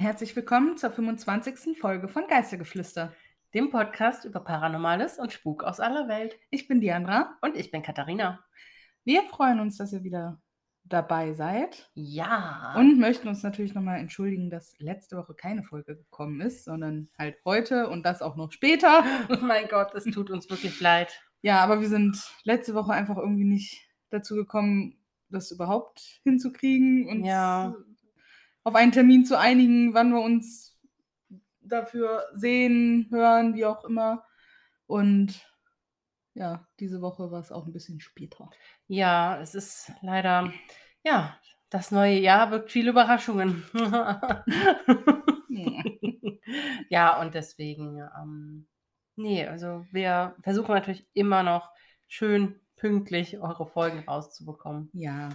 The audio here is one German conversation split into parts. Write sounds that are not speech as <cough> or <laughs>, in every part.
Herzlich willkommen zur 25. Folge von Geistergeflüster, dem Podcast über Paranormales und Spuk aus aller Welt. Ich bin Diandra und ich bin Katharina. Wir freuen uns, dass ihr wieder dabei seid. Ja. Und möchten uns natürlich nochmal entschuldigen, dass letzte Woche keine Folge gekommen ist, sondern halt heute und das auch noch später. Oh <laughs> mein Gott, es tut uns wirklich leid. Ja, aber wir sind letzte Woche einfach irgendwie nicht dazu gekommen, das überhaupt hinzukriegen und ja. Auf einen Termin zu einigen, wann wir uns dafür sehen, hören, wie auch immer. Und ja, diese Woche war es auch ein bisschen später. Ja, es ist leider, ja, das neue Jahr birgt viele Überraschungen. <laughs> ja, und deswegen, ähm, nee, also wir versuchen natürlich immer noch schön pünktlich eure Folgen rauszubekommen. Ja.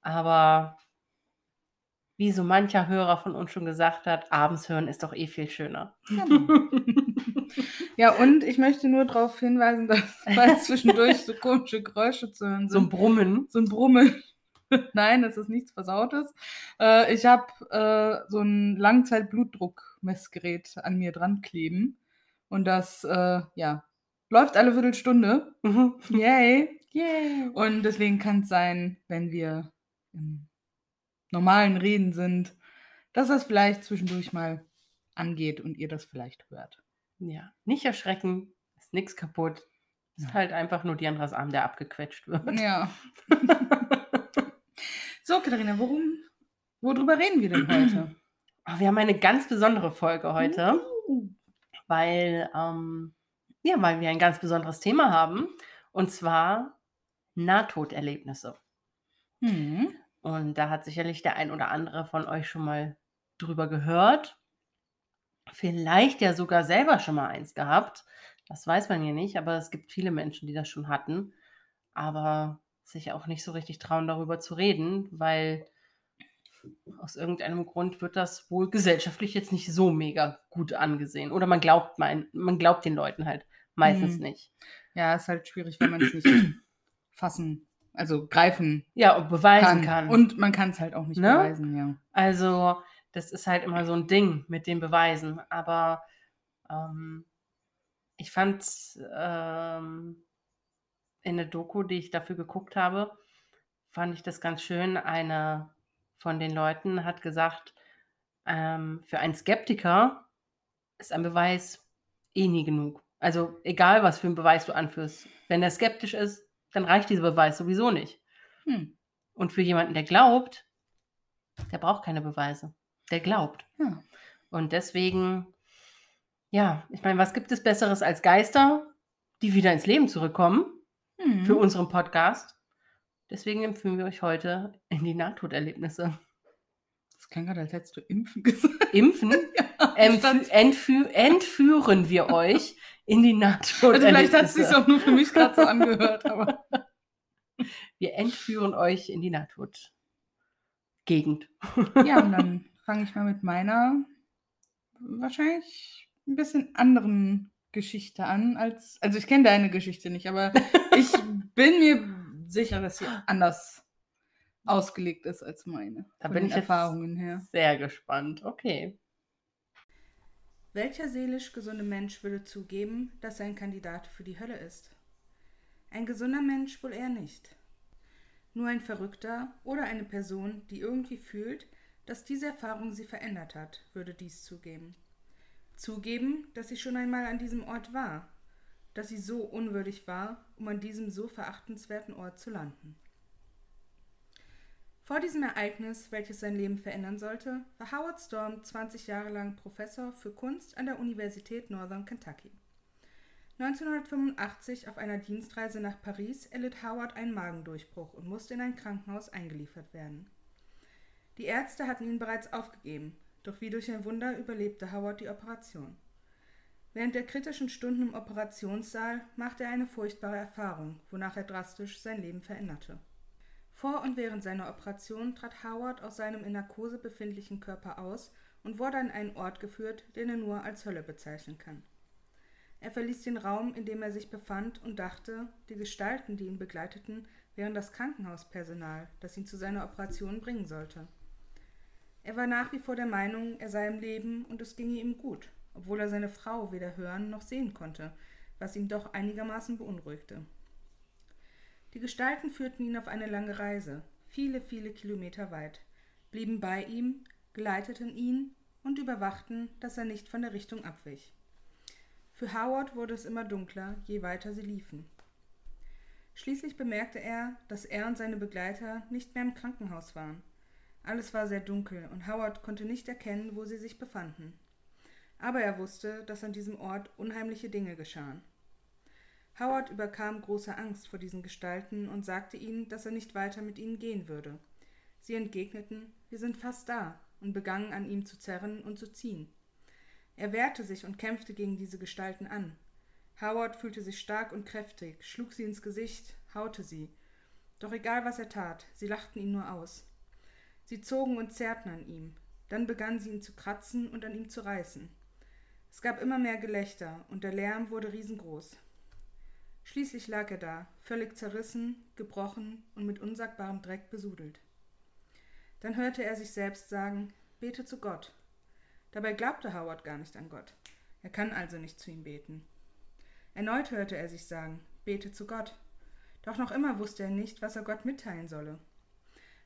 Aber wie so mancher Hörer von uns schon gesagt hat, abends hören ist doch eh viel schöner. Genau. <laughs> ja, und ich möchte nur darauf hinweisen, dass weil <laughs> zwischendurch so komische Geräusche zu hören sind. So ein Brummen. So ein Brummen. <laughs> Nein, das ist nichts Versautes. Äh, ich habe äh, so ein Langzeit-Blutdruckmessgerät an mir dran kleben. Und das, äh, ja, läuft alle Viertelstunde. Mhm. Yay. Yay. Und deswegen kann es sein, wenn wir im normalen Reden sind, dass das vielleicht zwischendurch mal angeht und ihr das vielleicht hört. Ja, nicht erschrecken, ist nichts kaputt. Ist Ja. halt einfach nur Diandras Arm, der abgequetscht wird. Ja. <laughs> so, Katharina, worum, worüber reden wir denn heute? Aber wir haben eine ganz besondere Folge heute, Uh. weil, ähm, ja, weil wir ein ganz besonderes Thema haben. Und zwar Nahtoderlebnisse. Hm. Und da hat sicherlich der ein oder andere von euch schon mal drüber gehört. Vielleicht ja sogar selber schon mal eins gehabt. Das weiß man ja nicht, aber es gibt viele Menschen, die das schon hatten, aber sich auch nicht so richtig trauen, darüber zu reden, weil aus irgendeinem Grund wird das wohl gesellschaftlich jetzt nicht so mega gut angesehen. Oder man glaubt, mein, man glaubt den Leuten halt meistens Hm. nicht. Ja, ist halt schwierig, wenn man es nicht fassen, also greifen Ja, und beweisen kann. kann. Und man kann es halt auch nicht Ne? beweisen, ja. Also, das ist halt immer so ein Ding mit den Beweisen. Aber ähm, ich fand ähm, in der Doku, die ich dafür geguckt habe, fand ich das ganz schön. Eine von den Leuten hat gesagt, ähm, für einen Skeptiker ist ein Beweis eh nie genug. Also egal, was für einen Beweis du anführst. Wenn er skeptisch ist, dann reicht dieser Beweis sowieso nicht. Hm. Und für jemanden, der glaubt, der braucht keine Beweise. Der glaubt. Ja. Und deswegen, ja, ich meine, was gibt es Besseres als Geister, die wieder ins Leben zurückkommen Hm. für unseren Podcast? Deswegen empfehlen wir euch heute in die Nahtoderlebnisse. Das klang gerade, als hättest du impfen gesagt. Impfen, <laughs> empfü Statt- entfü entführen wir euch <laughs> in die Also vielleicht hat es sich auch nur für mich gerade so angehört, aber. <laughs> wir entführen euch in die Nahtodgegend. Ja, und dann <laughs> fange ich mal mit meiner wahrscheinlich ein bisschen anderen Geschichte an als. Also ich kenne deine Geschichte nicht, aber <laughs> ich bin mir sicher, dass sie anders ausgelegt ist als meine. Da bin ich Erfahrungen her. sehr gespannt. Okay. Welcher seelisch gesunde Mensch würde zugeben, dass er ein Kandidat für die Hölle ist? Ein gesunder Mensch wohl eher nicht. Nur ein Verrückter oder eine Person, die irgendwie fühlt, dass diese Erfahrung sie verändert hat, würde dies zugeben. Zugeben, dass sie schon einmal an diesem Ort war, dass sie so unwürdig war, um an diesem so verachtenswerten Ort zu landen. Vor diesem Ereignis, welches sein Leben verändern sollte, war Howard Storm 20 Jahre lang Professor für Kunst an der Universität Northern Kentucky. 1985 auf einer Dienstreise nach Paris erlitt Howard einen Magendurchbruch und musste in ein Krankenhaus eingeliefert werden. Die Ärzte hatten ihn bereits aufgegeben, doch wie durch ein Wunder überlebte Howard die Operation. Während der kritischen Stunden im Operationssaal machte er eine furchtbare Erfahrung, wonach er drastisch sein Leben veränderte. Vor und während seiner Operation trat Howard aus seinem in Narkose befindlichen Körper aus und wurde an einen Ort geführt, den er nur als Hölle bezeichnen kann. Er verließ den Raum, in dem er sich befand, und dachte, die Gestalten, die ihn begleiteten, wären das Krankenhauspersonal, das ihn zu seiner Operation bringen sollte. Er war nach wie vor der Meinung, er sei im Leben und es ginge ihm gut, obwohl er seine Frau weder hören noch sehen konnte, was ihn doch einigermaßen beunruhigte. Die Gestalten führten ihn auf eine lange Reise, viele, viele Kilometer weit, blieben bei ihm, geleiteten ihn und überwachten, dass er nicht von der Richtung abwich. Für Howard wurde es immer dunkler, je weiter sie liefen. Schließlich bemerkte er, dass er und seine Begleiter nicht mehr im Krankenhaus waren. Alles war sehr dunkel und Howard konnte nicht erkennen, wo sie sich befanden. Aber er wusste, dass an diesem Ort unheimliche Dinge geschahen. Howard überkam große Angst vor diesen Gestalten und sagte ihnen, dass er nicht weiter mit ihnen gehen würde. Sie entgegneten, wir sind fast da, und begannen an ihm zu zerren und zu ziehen. Er wehrte sich und kämpfte gegen diese Gestalten an. Howard fühlte sich stark und kräftig, schlug sie ins Gesicht, haute sie. Doch egal was er tat, sie lachten ihn nur aus. Sie zogen und zerrten an ihm. Dann begannen sie ihn zu kratzen und an ihm zu reißen. Es gab immer mehr Gelächter und der Lärm wurde riesengroß. Schließlich lag er da, völlig zerrissen, gebrochen und mit unsagbarem Dreck besudelt. Dann hörte er sich selbst sagen, bete zu Gott. Dabei glaubte Howard gar nicht an Gott. Er kann also nicht zu ihm beten. Erneut hörte er sich sagen, bete zu Gott. Doch noch immer wusste er nicht, was er Gott mitteilen solle.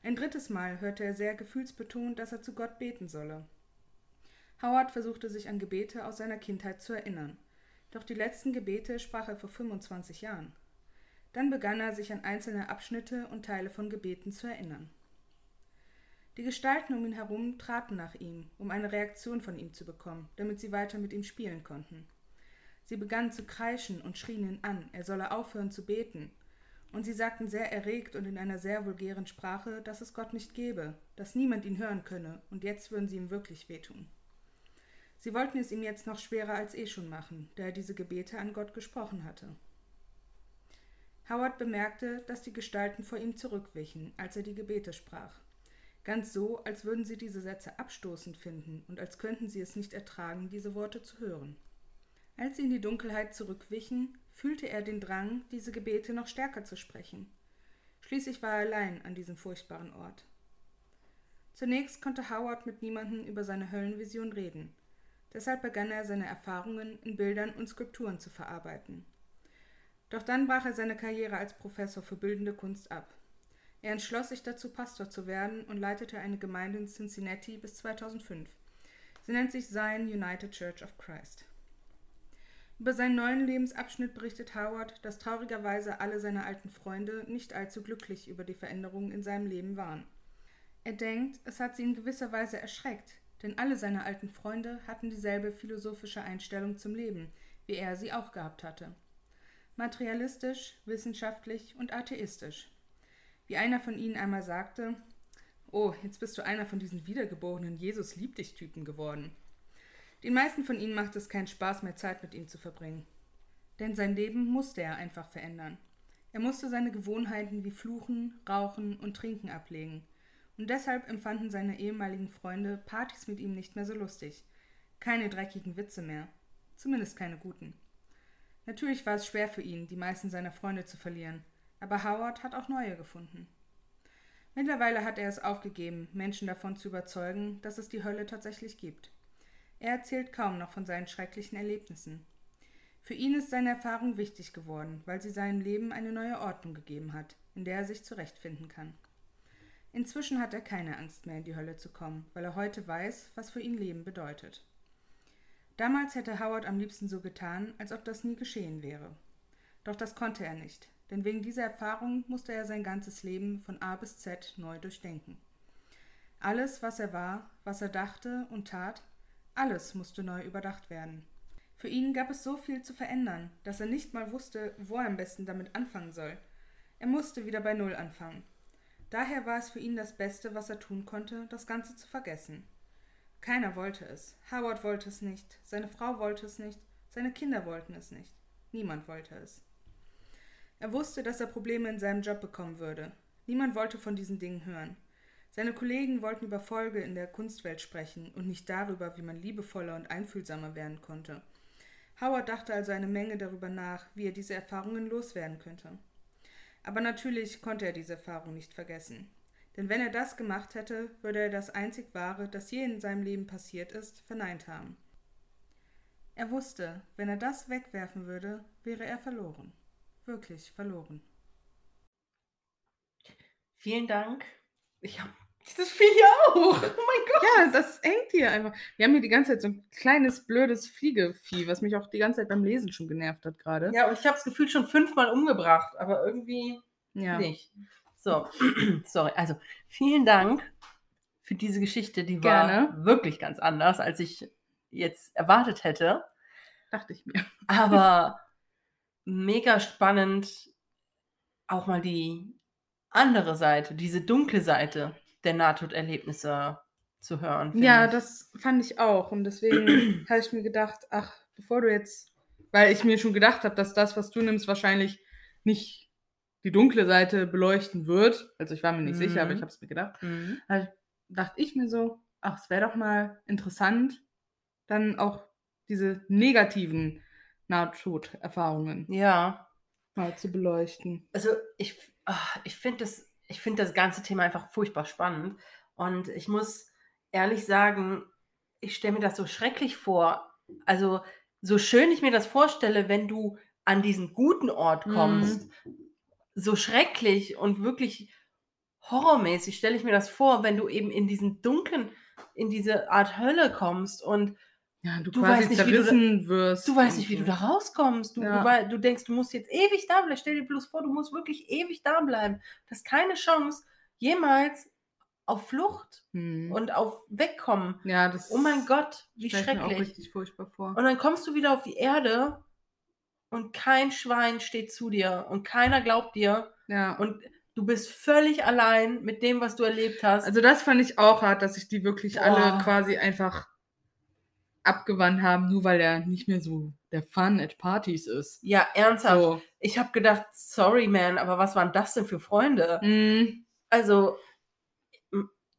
Ein drittes Mal hörte er sehr gefühlsbetont, dass er zu Gott beten solle. Howard versuchte sich an Gebete aus seiner Kindheit zu erinnern. Doch die letzten Gebete sprach er vor 25 Jahren. Dann begann er, sich an einzelne Abschnitte und Teile von Gebeten zu erinnern. Die Gestalten um ihn herum traten nach ihm, um eine Reaktion von ihm zu bekommen, damit sie weiter mit ihm spielen konnten. Sie begannen zu kreischen und schrien ihn an, er solle aufhören zu beten, und sie sagten sehr erregt und in einer sehr vulgären Sprache, dass es Gott nicht gebe, dass niemand ihn hören könne, und jetzt würden sie ihm wirklich wehtun. Sie wollten es ihm jetzt noch schwerer als eh schon machen, da er diese Gebete an Gott gesprochen hatte. Howard bemerkte, dass die Gestalten vor ihm zurückwichen, als er die Gebete sprach ganz so, als würden sie diese Sätze abstoßend finden und als könnten sie es nicht ertragen, diese Worte zu hören. Als sie in die Dunkelheit zurückwichen, fühlte er den Drang, diese Gebete noch stärker zu sprechen. Schließlich war er allein an diesem furchtbaren Ort. Zunächst konnte Howard mit niemandem über seine Höllenvision reden. Deshalb begann er seine Erfahrungen in Bildern und Skulpturen zu verarbeiten. Doch dann brach er seine Karriere als Professor für bildende Kunst ab. Er entschloss sich dazu, Pastor zu werden und leitete eine Gemeinde in Cincinnati bis 2005. Sie nennt sich Zion United Church of Christ. Über seinen neuen Lebensabschnitt berichtet Howard, dass traurigerweise alle seine alten Freunde nicht allzu glücklich über die Veränderungen in seinem Leben waren. Er denkt, es hat sie in gewisser Weise erschreckt, denn alle seine alten Freunde hatten dieselbe philosophische Einstellung zum Leben, wie er sie auch gehabt hatte. Materialistisch, wissenschaftlich und atheistisch. Wie einer von ihnen einmal sagte, Oh, jetzt bist du einer von diesen wiedergeborenen Jesus liebt dich Typen geworden. Den meisten von ihnen macht es keinen Spaß mehr, Zeit mit ihm zu verbringen. Denn sein Leben musste er einfach verändern. Er musste seine Gewohnheiten wie Fluchen, Rauchen und Trinken ablegen. Und deshalb empfanden seine ehemaligen Freunde Partys mit ihm nicht mehr so lustig. Keine dreckigen Witze mehr. Zumindest keine guten. Natürlich war es schwer für ihn, die meisten seiner Freunde zu verlieren aber Howard hat auch neue gefunden. Mittlerweile hat er es aufgegeben, Menschen davon zu überzeugen, dass es die Hölle tatsächlich gibt. Er erzählt kaum noch von seinen schrecklichen Erlebnissen. Für ihn ist seine Erfahrung wichtig geworden, weil sie seinem Leben eine neue Ordnung gegeben hat, in der er sich zurechtfinden kann. Inzwischen hat er keine Angst mehr, in die Hölle zu kommen, weil er heute weiß, was für ihn Leben bedeutet. Damals hätte Howard am liebsten so getan, als ob das nie geschehen wäre. Doch das konnte er nicht, denn wegen dieser Erfahrung musste er sein ganzes Leben von A bis Z neu durchdenken. Alles, was er war, was er dachte und tat, alles musste neu überdacht werden. Für ihn gab es so viel zu verändern, dass er nicht mal wusste, wo er am besten damit anfangen soll. Er musste wieder bei Null anfangen. Daher war es für ihn das Beste, was er tun konnte, das Ganze zu vergessen. Keiner wollte es. Howard wollte es nicht, seine Frau wollte es nicht, seine Kinder wollten es nicht. Niemand wollte es. Er wusste, dass er Probleme in seinem Job bekommen würde. Niemand wollte von diesen Dingen hören. Seine Kollegen wollten über Folge in der Kunstwelt sprechen und nicht darüber, wie man liebevoller und einfühlsamer werden konnte. Howard dachte also eine Menge darüber nach, wie er diese Erfahrungen loswerden könnte. Aber natürlich konnte er diese Erfahrung nicht vergessen. Denn wenn er das gemacht hätte, würde er das einzig Wahre, das je in seinem Leben passiert ist, verneint haben. Er wusste, wenn er das wegwerfen würde, wäre er verloren. Wirklich verloren. Vielen Dank. Ich habe dieses Vieh hier auch. Oh mein Gott. Ja, das hängt hier einfach. Wir haben hier die ganze Zeit so ein kleines, blödes Fliegevieh, was mich auch die ganze Zeit beim Lesen schon genervt hat gerade. Ja, und ich habe es gefühlt schon fünfmal umgebracht, aber irgendwie Ja. nicht. So, <clears throat> sorry. Also, vielen Dank für diese Geschichte. Die war Gerne. wirklich ganz anders, als ich jetzt erwartet hätte. Dachte ich mir. <laughs> Aber mega spannend, auch mal die andere Seite, diese dunkle Seite der Nahtoderlebnisse zu hören. Ja, ich. das fand ich auch. Und deswegen <clears throat> habe ich mir gedacht, ach, bevor du jetzt, weil ich mir schon gedacht habe, dass das, was du nimmst, wahrscheinlich nicht die dunkle Seite beleuchten wird. Also ich war mir nicht sicher, aber Mhm. ich habe es mir gedacht. Mhm. Da dachte ich mir so, ach, es wäre doch mal interessant, dann auch diese negativen Nahtoderfahrungen Ja, mal zu beleuchten. also ich, ich finde das, ich finde das ganze Thema einfach furchtbar spannend. Und ich muss ehrlich sagen, ich stelle mir das so schrecklich vor. Also, so schön ich mir das vorstelle, wenn du an diesen guten Ort Mhm. kommst, so schrecklich und wirklich horrormäßig stelle ich mir das vor, wenn du eben in diesen dunklen, in diese Art Hölle kommst und Ja, du, Du weißt nicht, wie du wirst. Du weißt nicht, wie so. du da rauskommst. Du, Ja. du, du denkst, du musst jetzt ewig da bleiben. Stell dir bloß vor, du musst wirklich ewig da bleiben. Du hast keine Chance, jemals auf Flucht Hm. und auf Wegkommen. ja, das Oh mein Gott, wie stell ich mir auch schrecklich. richtig furchtbar vor. Und dann kommst du wieder auf die Erde und kein Schwein steht zu dir und keiner glaubt dir Ja. und du bist völlig allein mit dem, was du erlebt hast. Also das fand ich auch hart, dass sich die wirklich Boah. alle quasi einfach abgewandt haben, nur weil er nicht mehr so der Fun at Partys ist. ja, ernsthaft. So. Ich habe gedacht, sorry, man, aber was waren das denn für Freunde? Mm, also,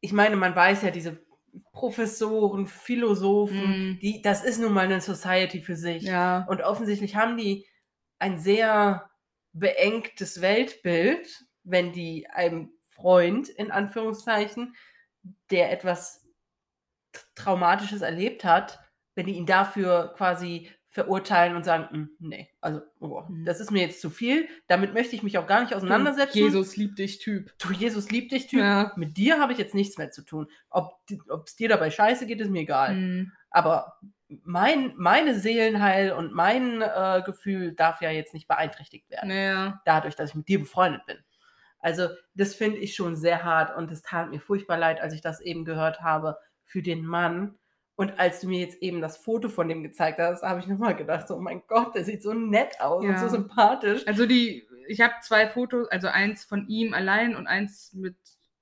ich meine, man weiß ja, diese Professoren, Philosophen, mm, die, das ist nun mal eine Society für sich. ja. Und offensichtlich haben die ein sehr beengtes Weltbild, wenn die einem Freund, in Anführungszeichen, der etwas Traumatisches erlebt hat, wenn die ihn dafür quasi verurteilen und sagen, "Mm, nee, also oh, Mhm. das ist mir jetzt zu viel, damit möchte ich mich auch gar nicht auseinandersetzen. Jesus liebt dich, Typ. du Jesus liebt dich, Typ. Ja. Mit dir habe ich jetzt nichts mehr zu tun. Ob es dir dabei scheiße geht, ist mir egal. Mm, Aber mein, meine Seelenheil und mein äh, Gefühl darf ja jetzt nicht beeinträchtigt werden, naja. dadurch, dass ich mit dir befreundet bin. Also das finde ich schon sehr hart und es tat mir furchtbar leid, als ich das eben gehört habe für den Mann. Und als du mir jetzt eben das Foto von dem gezeigt hast, habe ich nochmal gedacht, so, oh mein Gott, der sieht so nett aus und Ja. so sympathisch. Also die, ich habe zwei Fotos, also eins von ihm allein und eins mit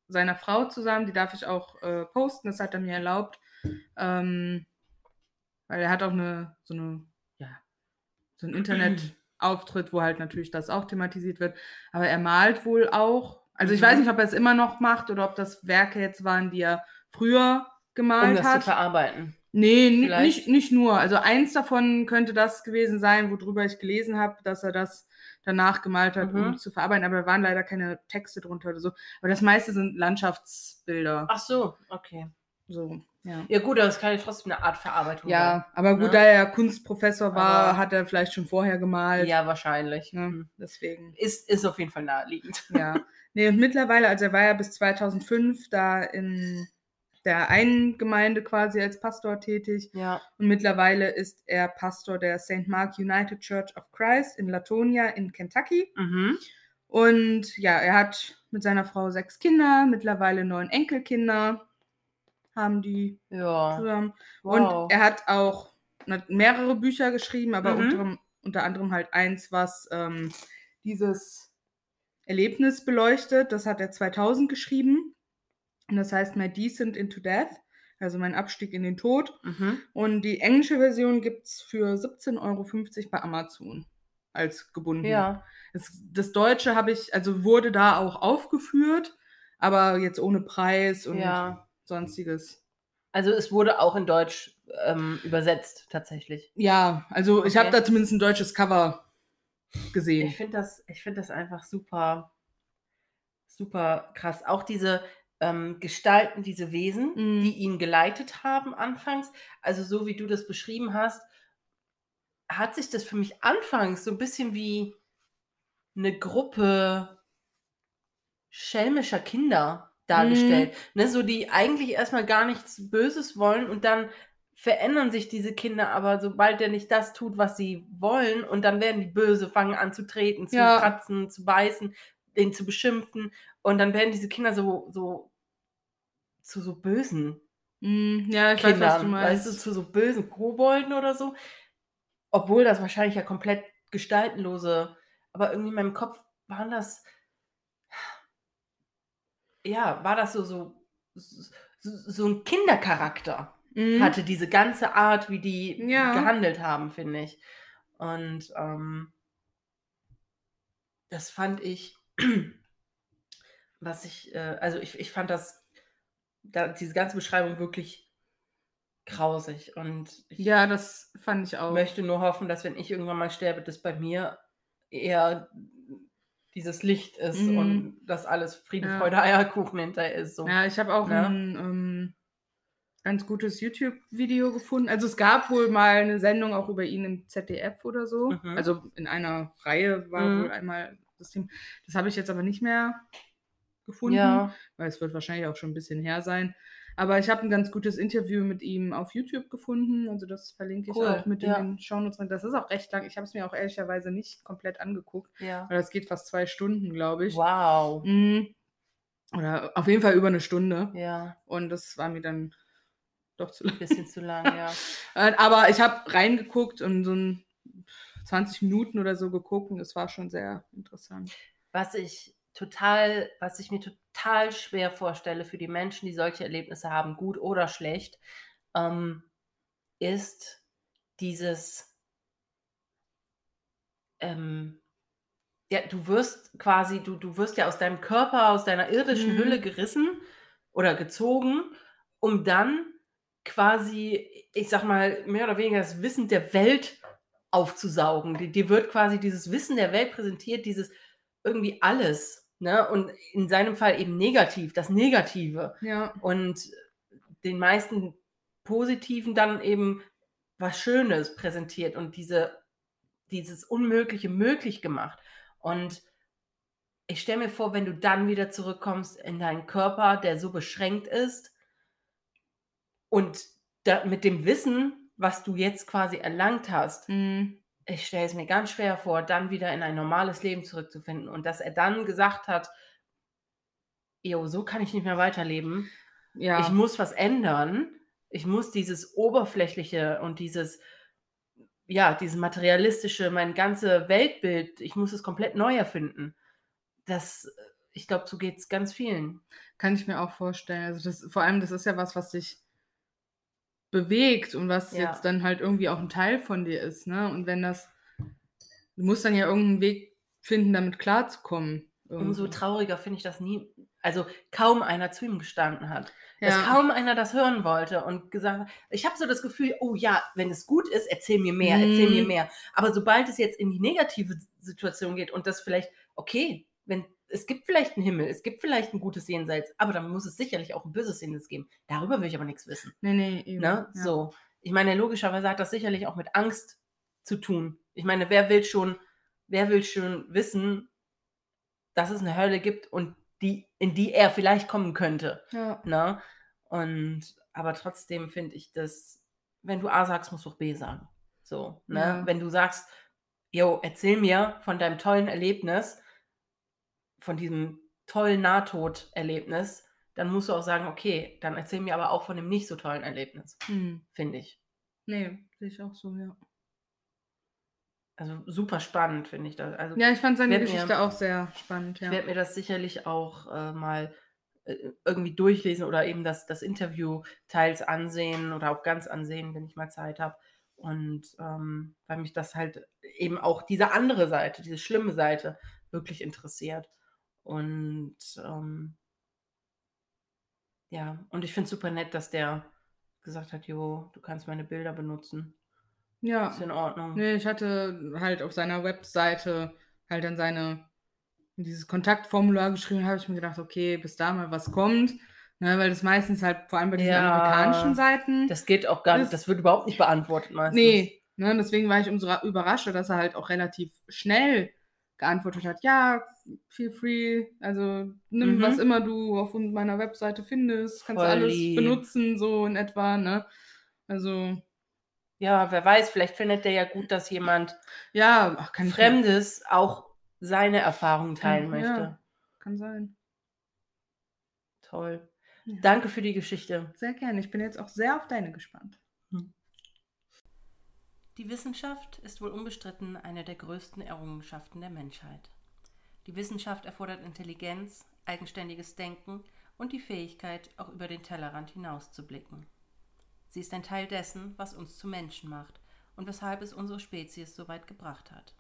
seiner Frau zusammen. Die darf ich auch äh, posten, das hat er mir erlaubt. Ähm, weil er hat auch eine, so eine, ja, so einen Internetauftritt, wo halt natürlich das auch thematisiert wird. Aber er malt wohl auch. Also ich Mhm. weiß nicht, ob er es immer noch macht oder ob das Werke jetzt waren, die er früher gemalt Um das zu hat. verarbeiten. Nee, nicht, nicht nur. Also eins davon könnte das gewesen sein, worüber ich gelesen habe, dass er das danach gemalt hat, um Mhm. zu verarbeiten. Aber da waren leider keine Texte drunter oder so. Aber das meiste sind Landschaftsbilder. Ach so, okay. So, ja. Ja gut, aber es kann ja trotzdem eine Art Verarbeitung Ja, aber gut, Ne? da er Kunstprofessor war, Aber- hat er vielleicht schon vorher sein. gemalt. Ja, wahrscheinlich. Ne? Hm. Deswegen. Ist, ist auf jeden Fall naheliegend. Ja. Nee, und mittlerweile, also er war ja bis 2005 da in der einen Gemeinde quasi als Pastor tätig. Ja. Und mittlerweile ist er Pastor der St. Mark United Church of Christ in Latonia in Kentucky. Mhm. Und ja, er hat mit seiner Frau sechs Kinder, mittlerweile neun Enkelkinder haben die Ja. zusammen. Wow. Und er hat auch mehrere Bücher geschrieben, aber Mhm. unter, unter anderem halt eins, was ähm, dieses Erlebnis beleuchtet. Das hat er 2000 geschrieben. Und das heißt My Descent into Death, also mein Abstieg in den Tod. mhm. Und die englische Version gibt es für 17,50 Euro bei Amazon als gebunden. Ja. Das, das Deutsche habe ich, also wurde da auch aufgeführt, aber jetzt ohne Preis und Ja. sonstiges. Also es wurde auch in Deutsch ähm, übersetzt, tatsächlich. Ja, also ich habe Okay. da zumindest ein deutsches Cover gesehen. Ich finde das, ich finde das einfach super, super krass. Auch diese, ähm, gestalten diese Wesen, Mhm. die ihn geleitet haben anfangs. Also so wie du das beschrieben hast, hat sich das für mich anfangs so ein bisschen wie eine Gruppe schelmischer Kinder dargestellt. Ne, so die eigentlich erstmal gar nichts Böses wollen und dann verändern sich diese Kinder aber, sobald er nicht das tut, was sie wollen, und dann werden die böse, fangen an zu treten, zu Ja. kratzen, zu beißen, den zu beschimpfen. Und dann werden diese Kinder so, so zu so bösen Mhm. Ja, ich weiß, was du Kindern, meinst. weißt du, zu so bösen Kobolden oder so. Obwohl das wahrscheinlich ja komplett gestaltenlose, aber irgendwie in meinem Kopf waren das, ja, war das so, so, so, so ein Kindercharakter Mhm. hatte diese ganze Art, wie die Ja. gehandelt haben, finde ich. Und ähm, das fand ich, <clears throat> was ich, äh, also ich, ich fand das, da, diese ganze Beschreibung wirklich grausig. Und ich Ja, das fand ich auch. möchte nur hoffen, dass wenn ich irgendwann mal sterbe, dass bei mir eher dieses Licht ist Mhm. und dass alles Friede, Ja. Freude, Eierkuchen hinter ist. So. Ja, ich habe auch Ne? ein ähm, ganz gutes YouTube-Video gefunden. Also es gab wohl mal eine Sendung auch über ihn im ZDF oder so. Mhm. Also in einer Reihe war Mhm. wohl einmal das Thema. Das habe ich jetzt aber nicht mehr gefunden, Ja, weil es wird wahrscheinlich auch schon ein bisschen her sein. Aber ich habe ein ganz gutes Interview mit ihm auf YouTube gefunden. Also das verlinke ich Cool, auch mit ja. den Shownotes drin. Das ist auch recht lang. Ich habe es mir auch ehrlicherweise nicht komplett angeguckt, ja. weil das geht fast zwei Stunden, glaube ich. Wow. Mhm. Oder auf jeden Fall über eine Stunde. Ja, Und das war mir dann doch zu lang. bisschen zu lang, ja. <laughs> Äh, Aber ich habe reingeguckt und so ein 20 Minuten oder so geguckt und es war schon sehr interessant. Was ich total, was ich mir total schwer vorstelle für die Menschen, die solche Erlebnisse haben, gut oder schlecht, ähm, ist dieses, ähm, ja, du wirst quasi, du, du wirst ja aus deinem Körper, aus deiner irdischen Mhm. Hülle gerissen oder gezogen, um dann quasi, ich sag mal, mehr oder weniger das Wissen der Welt aufzusaugen. Dir, dir wird quasi dieses Wissen der Welt präsentiert, dieses irgendwie alles. Ne? Und in seinem Fall eben negativ, das Negative. Ja. Und den meisten Positiven dann eben was Schönes präsentiert und diese, dieses Unmögliche möglich gemacht. Und ich stelle mir vor, wenn du dann wieder zurückkommst in deinen Körper, der so beschränkt ist und da, mit dem Wissen, was du jetzt quasi erlangt hast, Mhm. Ich stelle es mir ganz schwer vor, dann wieder in ein normales Leben zurückzufinden. Und dass er dann gesagt hat, Jo, so kann ich nicht mehr weiterleben. Ja. Ich muss was ändern. Ich muss dieses Oberflächliche und dieses, ja, dieses materialistische, mein ganze Weltbild, ich muss es komplett neu erfinden. Das, ich glaube, so geht es ganz vielen. Kann ich mir auch vorstellen. Also das, vor allem, das ist ja was, was dich bewegt und was Ja. jetzt dann halt irgendwie auch ein Teil von dir ist, ne? Und wenn das, du musst dann ja irgendeinen Weg finden, damit klarzukommen. Umso trauriger finde ich das nie. Also kaum einer zu ihm gestanden hat. Dass Ja. kaum einer das hören wollte und gesagt hat, ich habe so das Gefühl, oh ja, wenn es gut ist, erzähl mir mehr, erzähl mir Mhm. mehr. Aber sobald es jetzt in die negative Situation geht und das vielleicht, okay, wenn es gibt vielleicht einen Himmel, es gibt vielleicht ein gutes Jenseits, aber dann muss es sicherlich auch ein böses Jenseits geben. Darüber will ich aber nichts wissen. Nee, nee, eben. Ne? Ja. So. Ich meine, logischerweise hat das sicherlich auch mit Angst zu tun. Ich meine, wer will schon, wer will schon wissen, dass es eine Hölle gibt und die, in die er vielleicht kommen könnte. Ja. Ne? Und aber trotzdem finde ich das, wenn du A sagst, musst du auch B sagen. So, ne? Ja. Wenn du sagst, yo, erzähl mir von deinem tollen Erlebnis, von diesem tollen Nahtoderlebnis, dann musst du auch sagen, okay, dann erzähl mir aber auch von dem nicht so tollen Erlebnis, Hm. finde ich. Nee, sehe ich auch so, ja. Also super spannend, finde ich das. Also Ja, ich fand seine werd mir- Geschichte auch sehr spannend, Ich ja. werde mir das sicherlich auch äh, mal äh, irgendwie durchlesen oder eben das, das Interview teils ansehen oder auch ganz ansehen, wenn ich mal Zeit habe. Und ähm, weil mich das halt eben auch diese andere Seite, diese schlimme Seite wirklich interessiert. Und ähm, ja, und ich finde es super nett, dass der gesagt hat, Jo, du kannst meine Bilder benutzen. Ja. Ist in Ordnung. Nee, ich hatte halt auf seiner Webseite halt dann seine, dieses Kontaktformular geschrieben, habe ich mir gedacht, okay, bis da mal was kommt. Ne, weil das meistens halt, vor allem bei diesen Ja. amerikanischen Seiten. Das geht auch gar nicht, das wird überhaupt nicht beantwortet meistens. Nee, ne, deswegen war ich umso ra- überraschter, dass er halt auch relativ schnell geantwortet hat, ja, feel free, also nimm Mhm. was immer du auf meiner Webseite findest, kannst du Voll alles lieb. benutzen, so in etwa, ne? Also, Ja, wer weiß, vielleicht findet der ja gut, dass jemand ja, ach, kann ich Fremdes auch seine Erfahrungen teilen Ja. möchte. Kann sein. Toll. Ja. Danke für die Geschichte. Sehr gerne. Ich bin jetzt auch sehr auf deine gespannt. Die Wissenschaft ist wohl unbestritten eine der größten Errungenschaften der Menschheit. Die Wissenschaft erfordert Intelligenz, eigenständiges Denken und die Fähigkeit, auch über den Tellerrand hinauszublicken. Sie ist ein Teil dessen, was uns zu Menschen macht und weshalb es unsere Spezies so weit gebracht hat.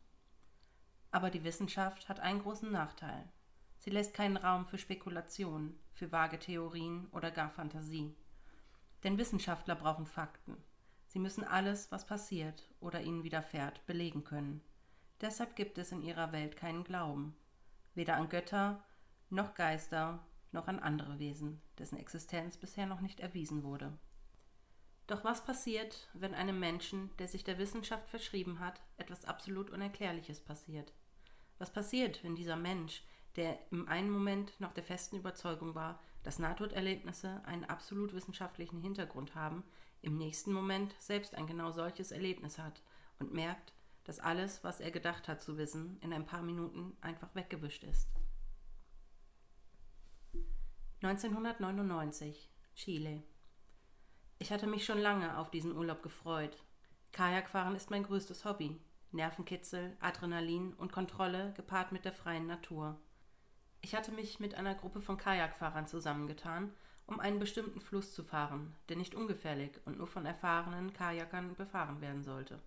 Aber die Wissenschaft hat einen großen Nachteil. Sie lässt keinen Raum für Spekulationen, für vage Theorien oder gar Fantasie. Denn Wissenschaftler brauchen Fakten. Sie müssen alles, was passiert oder ihnen widerfährt, belegen können. Deshalb gibt es in ihrer Welt keinen Glauben, weder an Götter, noch Geister, noch an andere Wesen, dessen Existenz bisher noch nicht erwiesen wurde. Doch was passiert, wenn einem Menschen, der sich der Wissenschaft verschrieben hat, etwas absolut Unerklärliches passiert? Was passiert, wenn dieser Mensch, der im einen Moment noch der festen Überzeugung war, dass Nahtoderlebnisse einen absolut wissenschaftlichen Hintergrund haben, im nächsten Moment selbst ein genau solches Erlebnis hat und merkt, dass alles, was er gedacht hat zu wissen, in ein paar Minuten einfach weggewischt ist. 1999, Chile. Ich hatte mich schon lange auf diesen Urlaub gefreut. Kajakfahren ist mein größtes Hobby. Nervenkitzel, Adrenalin und Kontrolle gepaart mit der freien Natur. Ich hatte mich mit einer Gruppe von Kajakfahrern zusammengetan, um einen bestimmten Fluss zu fahren, der nicht ungefährlich und nur von erfahrenen Kajakern befahren werden sollte.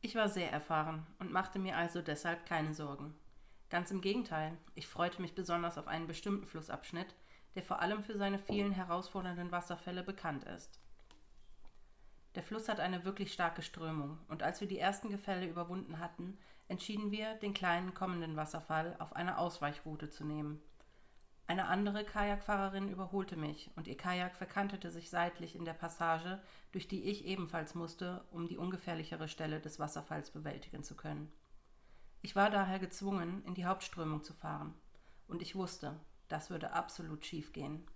Ich war sehr erfahren und machte mir also deshalb keine Sorgen. Ganz im Gegenteil, ich freute mich besonders auf einen bestimmten Flussabschnitt, der vor allem für seine vielen herausfordernden Wasserfälle bekannt ist. Der Fluss hat eine wirklich starke Strömung, und als wir die ersten Gefälle überwunden hatten, entschieden wir, den kleinen kommenden Wasserfall auf eine Ausweichroute zu nehmen. Eine andere Kajakfahrerin überholte mich, und ihr Kajak verkantete sich seitlich in der Passage, durch die ich ebenfalls musste, um die ungefährlichere Stelle des Wasserfalls bewältigen zu können. Ich war daher gezwungen, in die Hauptströmung zu fahren, und ich wusste, das würde absolut schief gehen.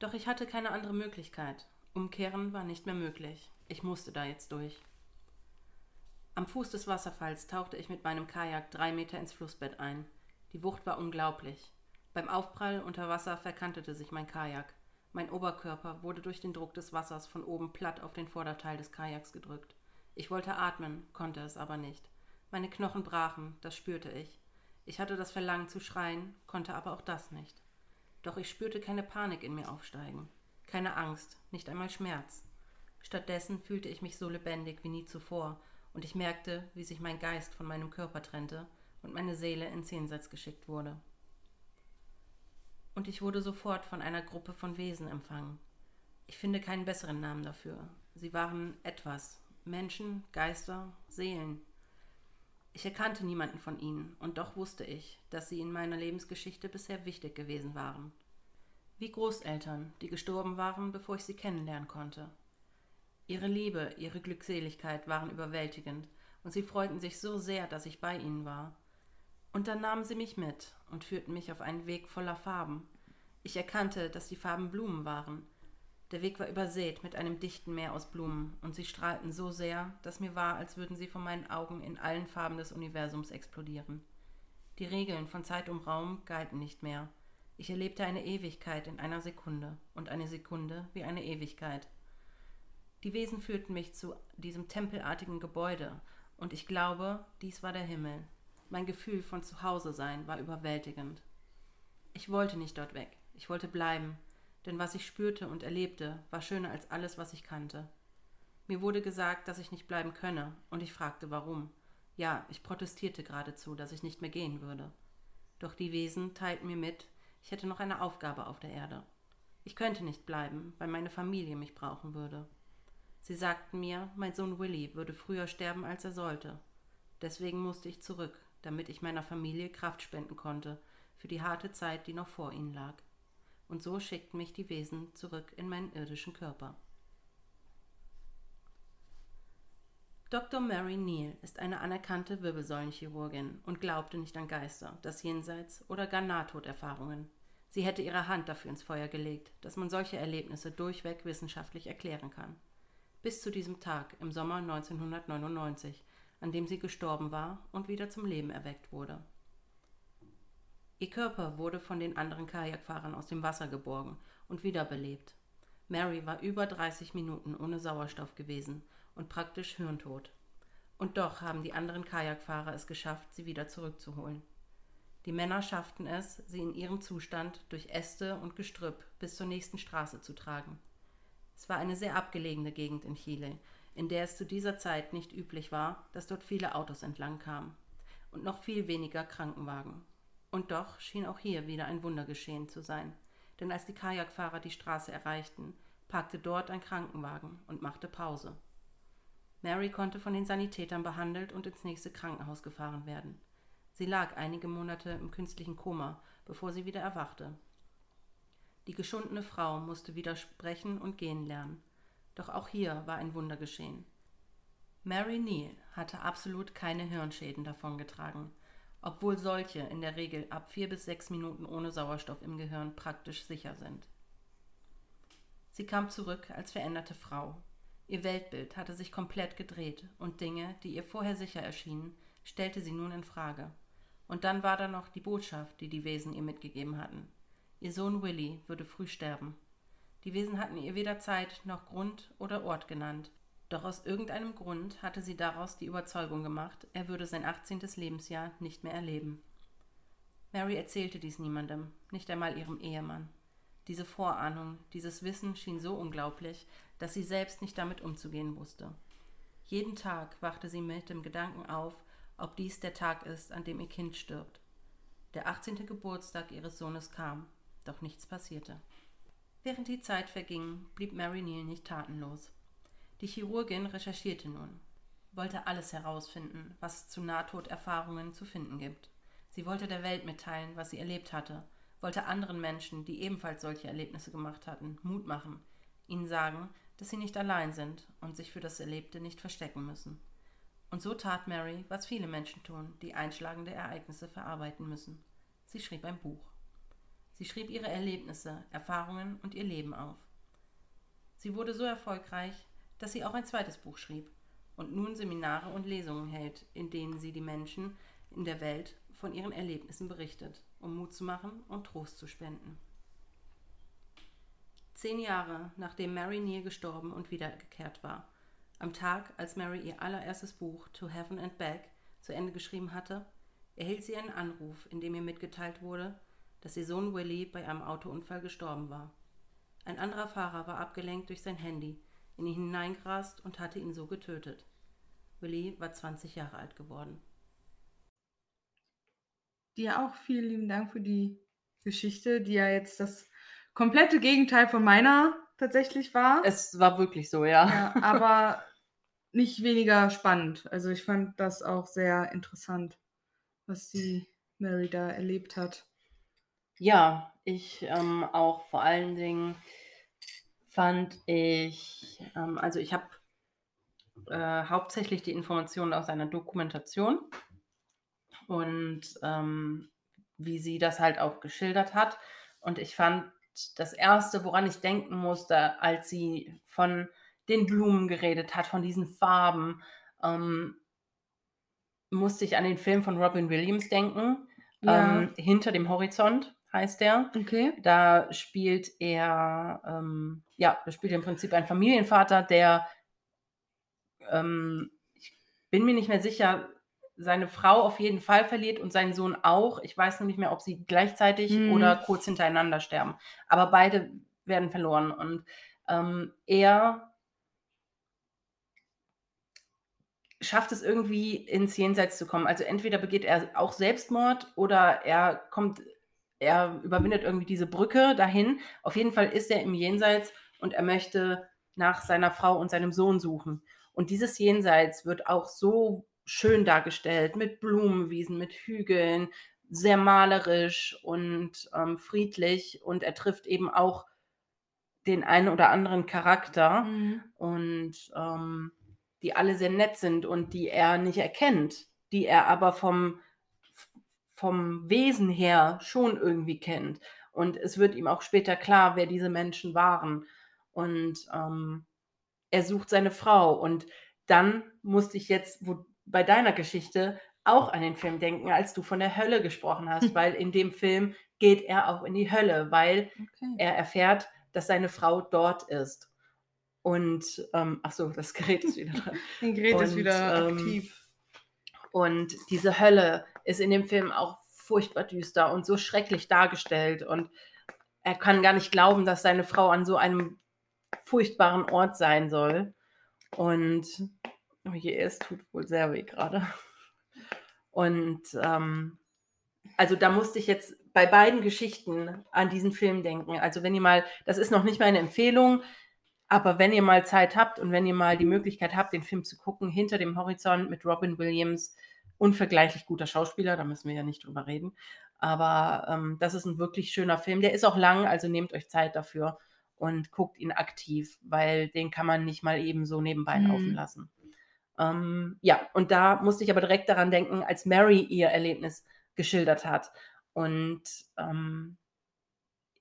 Doch ich hatte keine andere Möglichkeit. Umkehren war nicht mehr möglich. Ich musste da jetzt durch. Am Fuß des Wasserfalls tauchte ich mit meinem Kajak drei Meter ins Flussbett ein. Die Wucht war unglaublich. Beim Aufprall unter Wasser verkantete sich mein Kajak. Mein Oberkörper wurde durch den Druck des Wassers von oben platt auf den Vorderteil des Kajaks gedrückt. Ich wollte atmen, konnte es aber nicht. Meine Knochen brachen, das spürte ich. Ich hatte das Verlangen zu schreien, konnte aber auch das nicht. Doch ich spürte keine Panik in mir aufsteigen, keine Angst, nicht einmal Schmerz. Stattdessen fühlte ich mich so lebendig wie nie zuvor, und ich merkte, wie sich mein Geist von meinem Körper trennte und meine Seele ins Jenseits geschickt wurde. Und ich wurde sofort von einer Gruppe von Wesen empfangen. Ich finde keinen besseren Namen dafür. Sie waren etwas, Menschen, Geister, Seelen. Ich erkannte niemanden von ihnen, und doch wusste ich, dass sie in meiner Lebensgeschichte bisher wichtig gewesen waren. Wie Großeltern, die gestorben waren, bevor ich sie kennenlernen konnte. Ihre Liebe, ihre Glückseligkeit waren überwältigend, und sie freuten sich so sehr, dass ich bei ihnen war. Und dann nahmen sie mich mit und führten mich auf einen Weg voller Farben. Ich erkannte, dass die Farben Blumen waren. Der Weg war übersät mit einem dichten Meer aus Blumen, und sie strahlten so sehr, dass mir war, als würden sie vor meinen Augen in allen Farben des Universums explodieren. Die Regeln von Zeit und Raum galten nicht mehr. Ich erlebte eine Ewigkeit in einer Sekunde und eine Sekunde wie eine Ewigkeit. Die Wesen führten mich zu diesem tempelartigen Gebäude, und ich glaube, dies war der Himmel. Mein Gefühl von Zuhause sein war überwältigend. Ich wollte nicht dort weg, ich wollte bleiben, denn was ich spürte und erlebte, war schöner als alles, was ich kannte. Mir wurde gesagt, dass ich nicht bleiben könne, und ich fragte warum. Ja, ich protestierte geradezu, dass ich nicht mehr gehen würde. Doch die Wesen teilten mir mit, ich hätte noch eine Aufgabe auf der Erde. Ich könnte nicht bleiben, weil meine Familie mich brauchen würde. Sie sagten mir, mein Sohn Willy würde früher sterben, als er sollte. Deswegen musste ich zurück, damit ich meiner Familie Kraft spenden konnte für die harte Zeit, die noch vor ihnen lag. und so schickten mich die Wesen zurück in meinen irdischen Körper. Dr. Mary Neal ist eine anerkannte Wirbelsäulenchirurgin und glaubte nicht an Geister, das Jenseits oder gar Nahtoderfahrungen. Sie hätte ihre Hand dafür ins Feuer gelegt, dass man solche Erlebnisse durchweg wissenschaftlich erklären kann. Bis zu diesem Tag im Sommer 1999, an dem sie gestorben war und wieder zum Leben erweckt wurde. Ihr Körper wurde von den anderen Kajakfahrern aus dem Wasser geborgen und wiederbelebt. Mary war über 30 Minuten ohne Sauerstoff gewesen und praktisch hirntot. Und doch haben die anderen Kajakfahrer es geschafft, sie wieder zurückzuholen. Die Männer schafften es, sie in ihrem Zustand durch Äste und Gestrüpp bis zur nächsten Straße zu tragen. Es war eine sehr abgelegene Gegend in Chile, in der es zu dieser Zeit nicht üblich war, dass dort viele Autos entlang kamen und noch viel weniger Krankenwagen. Und doch schien auch hier wieder ein Wunder geschehen zu sein, denn als die Kajakfahrer die Straße erreichten, parkte dort ein Krankenwagen und machte Pause. Mary konnte von den Sanitätern behandelt und ins nächste Krankenhaus gefahren werden. Sie lag einige Monate im künstlichen Koma, bevor sie wieder erwachte. Die geschundene Frau musste wieder sprechen und gehen lernen. Doch auch hier war ein Wunder geschehen. Mary Neal hatte absolut keine Hirnschäden davongetragen, obwohl solche in der Regel ab vier bis sechs Minuten ohne Sauerstoff im Gehirn praktisch sicher sind. Sie kam zurück als veränderte Frau, Ihr Weltbild hatte sich komplett gedreht und Dinge, die ihr vorher sicher erschienen, stellte sie nun in Frage. Und dann war da noch die Botschaft, die die Wesen ihr mitgegeben hatten. Ihr Sohn Willy würde früh sterben. Die Wesen hatten ihr weder Zeit noch Grund oder Ort genannt. Doch aus irgendeinem Grund hatte sie daraus die Überzeugung gemacht, er würde sein 18. Lebensjahr nicht mehr erleben. Mary erzählte dies niemandem, nicht einmal ihrem Ehemann. Diese Vorahnung, dieses Wissen schien so unglaublich, dass sie selbst nicht damit umzugehen wusste. Jeden Tag wachte sie mit dem Gedanken auf, ob dies der Tag ist, an dem ihr Kind stirbt. Der 18. Geburtstag ihres Sohnes kam, doch nichts passierte. Während die Zeit verging, blieb Mary Neal nicht tatenlos. Die Chirurgin recherchierte nun, wollte alles herausfinden, was es zu Nahtoderfahrungen zu finden gibt. Sie wollte der Welt mitteilen, was sie erlebt hatte, wollte anderen Menschen, die ebenfalls solche Erlebnisse gemacht hatten, Mut machen, ihnen sagen, dass sie nicht allein sind und sich für das Erlebte nicht verstecken müssen. Und so tat Mary, was viele Menschen tun, die einschlagende Ereignisse verarbeiten müssen. Sie schrieb ein Buch. Sie schrieb ihre Erlebnisse, Erfahrungen und ihr Leben auf. Sie wurde so erfolgreich, dass sie auch ein zweites Buch schrieb und nun Seminare und Lesungen hält, in denen sie die Menschen in der Welt von ihren Erlebnissen berichtet, um Mut zu machen und Trost zu spenden. Zehn Jahre nachdem Mary Neal gestorben und wiedergekehrt war, am Tag, als Mary ihr allererstes Buch To Heaven and Back zu Ende geschrieben hatte, erhielt sie einen Anruf, in dem ihr mitgeteilt wurde, dass ihr Sohn Willie bei einem Autounfall gestorben war. Ein anderer Fahrer war abgelenkt durch sein Handy, in ihn hineingerast und hatte ihn so getötet. Willie war 20 Jahre alt geworden. Dir auch vielen lieben Dank für die Geschichte, die ja jetzt das komplette Gegenteil von meiner tatsächlich war. Es war wirklich so, ja. ja aber nicht weniger spannend. Also ich fand das auch sehr interessant, was die Mary da erlebt hat. Ja, ich ähm, auch vor allen Dingen fand ich, ähm, also ich habe äh, hauptsächlich die Informationen aus einer Dokumentation und ähm, wie sie das halt auch geschildert hat. Und ich fand das Erste, woran ich denken musste, als sie von den Blumen geredet hat, von diesen Farben, ähm, musste ich an den Film von Robin Williams denken. Ja. Ähm, Hinter dem Horizont heißt der. Okay. Da spielt er, ähm, ja, da spielt im Prinzip ein Familienvater, der, ähm, ich bin mir nicht mehr sicher, seine Frau auf jeden Fall verliert und seinen Sohn auch. Ich weiß nur nicht mehr, ob sie gleichzeitig hm. oder kurz hintereinander sterben. Aber beide werden verloren. Und ähm, er schafft es irgendwie ins Jenseits zu kommen. Also entweder begeht er auch Selbstmord oder er kommt, er überwindet irgendwie diese Brücke dahin. Auf jeden Fall ist er im Jenseits und er möchte nach seiner Frau und seinem Sohn suchen. Und dieses Jenseits wird auch so schön dargestellt mit Blumenwiesen, mit Hügeln, sehr malerisch und ähm, friedlich und er trifft eben auch den einen oder anderen Charakter Mhm. und ähm, die alle sehr nett sind und die er nicht erkennt, die er aber vom, vom Wesen her schon irgendwie kennt. Und es wird ihm auch später klar, wer diese Menschen waren. Und ähm, er sucht seine Frau. Und dann musste ich jetzt wo, bei deiner Geschichte auch an den Film denken, als du von der Hölle gesprochen hast, <laughs> weil in dem Film geht er auch in die Hölle, weil Okay. er erfährt, dass seine Frau dort ist. Und, ähm, ach so, das Gerät ist wieder dran. <laughs> Den Gerät ist Und, wieder ähm, aktiv. Und diese Hölle ist in dem Film auch furchtbar düster und so schrecklich dargestellt. Und er kann gar nicht glauben, dass seine Frau an so einem furchtbaren Ort sein soll. Und oh je, es tut wohl sehr weh gerade. Und ähm, also da musste ich jetzt bei beiden Geschichten an diesen Film denken. Also wenn ihr mal, das ist noch nicht meine Empfehlung, aber wenn ihr mal Zeit habt und wenn ihr mal die Möglichkeit habt, den Film zu gucken, hinter dem Horizont mit Robin Williams, unvergleichlich guter Schauspieler, da müssen wir ja nicht drüber reden. Aber ähm, das ist ein wirklich schöner Film. Der ist auch lang, also nehmt euch Zeit dafür und guckt ihn aktiv, weil den kann man nicht mal eben so nebenbei Mhm. laufen lassen. Ähm, ja, und da musste ich aber direkt daran denken, als Mary ihr Erlebnis geschildert hat. Und ähm,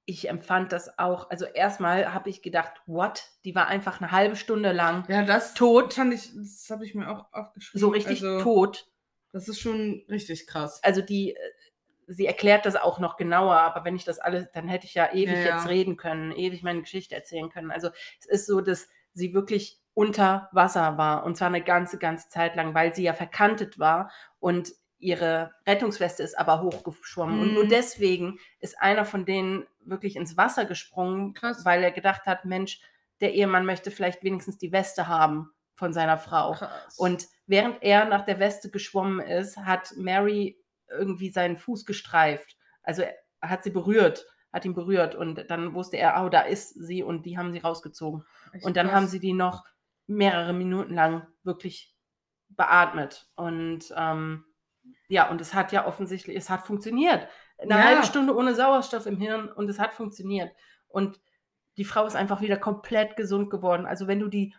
ich empfand das auch, also erstmal habe ich gedacht, what? Die war einfach eine halbe Stunde lang Ja, das tot. fand ich, das habe ich mir auch aufgeschrieben. so richtig also, tot. Das ist schon richtig krass. Also die, äh, sie erklärt das auch noch genauer, aber wenn ich das alles, dann hätte ich ja ewig Ja, ja. jetzt reden können, ewig meine Geschichte erzählen können. Also es ist so, dass sie wirklich unter Wasser war und zwar eine ganze, ganze Zeit lang, weil sie ja verkantet war und ihre Rettungsweste ist aber hochgeschwommen. Und nur Mhm. deswegen ist einer von denen wirklich ins Wasser gesprungen, Krass. weil er gedacht hat, Mensch, der Ehemann möchte vielleicht wenigstens die Weste haben von seiner Frau. Krass. Und während er nach der Weste geschwommen ist, hat Mary irgendwie seinen Fuß gestreift. Also er hat sie berührt, hat ihn berührt und dann wusste er, oh, da ist sie und die haben sie rausgezogen. Echt Und dann haben sie die noch mehrere Minuten lang wirklich beatmet. Und ähm, ja, und es hat ja offensichtlich, es hat funktioniert. Eine Ja. halbe Stunde ohne Sauerstoff im Hirn und es hat funktioniert. Und die Frau ist einfach wieder komplett gesund geworden. Also wenn du die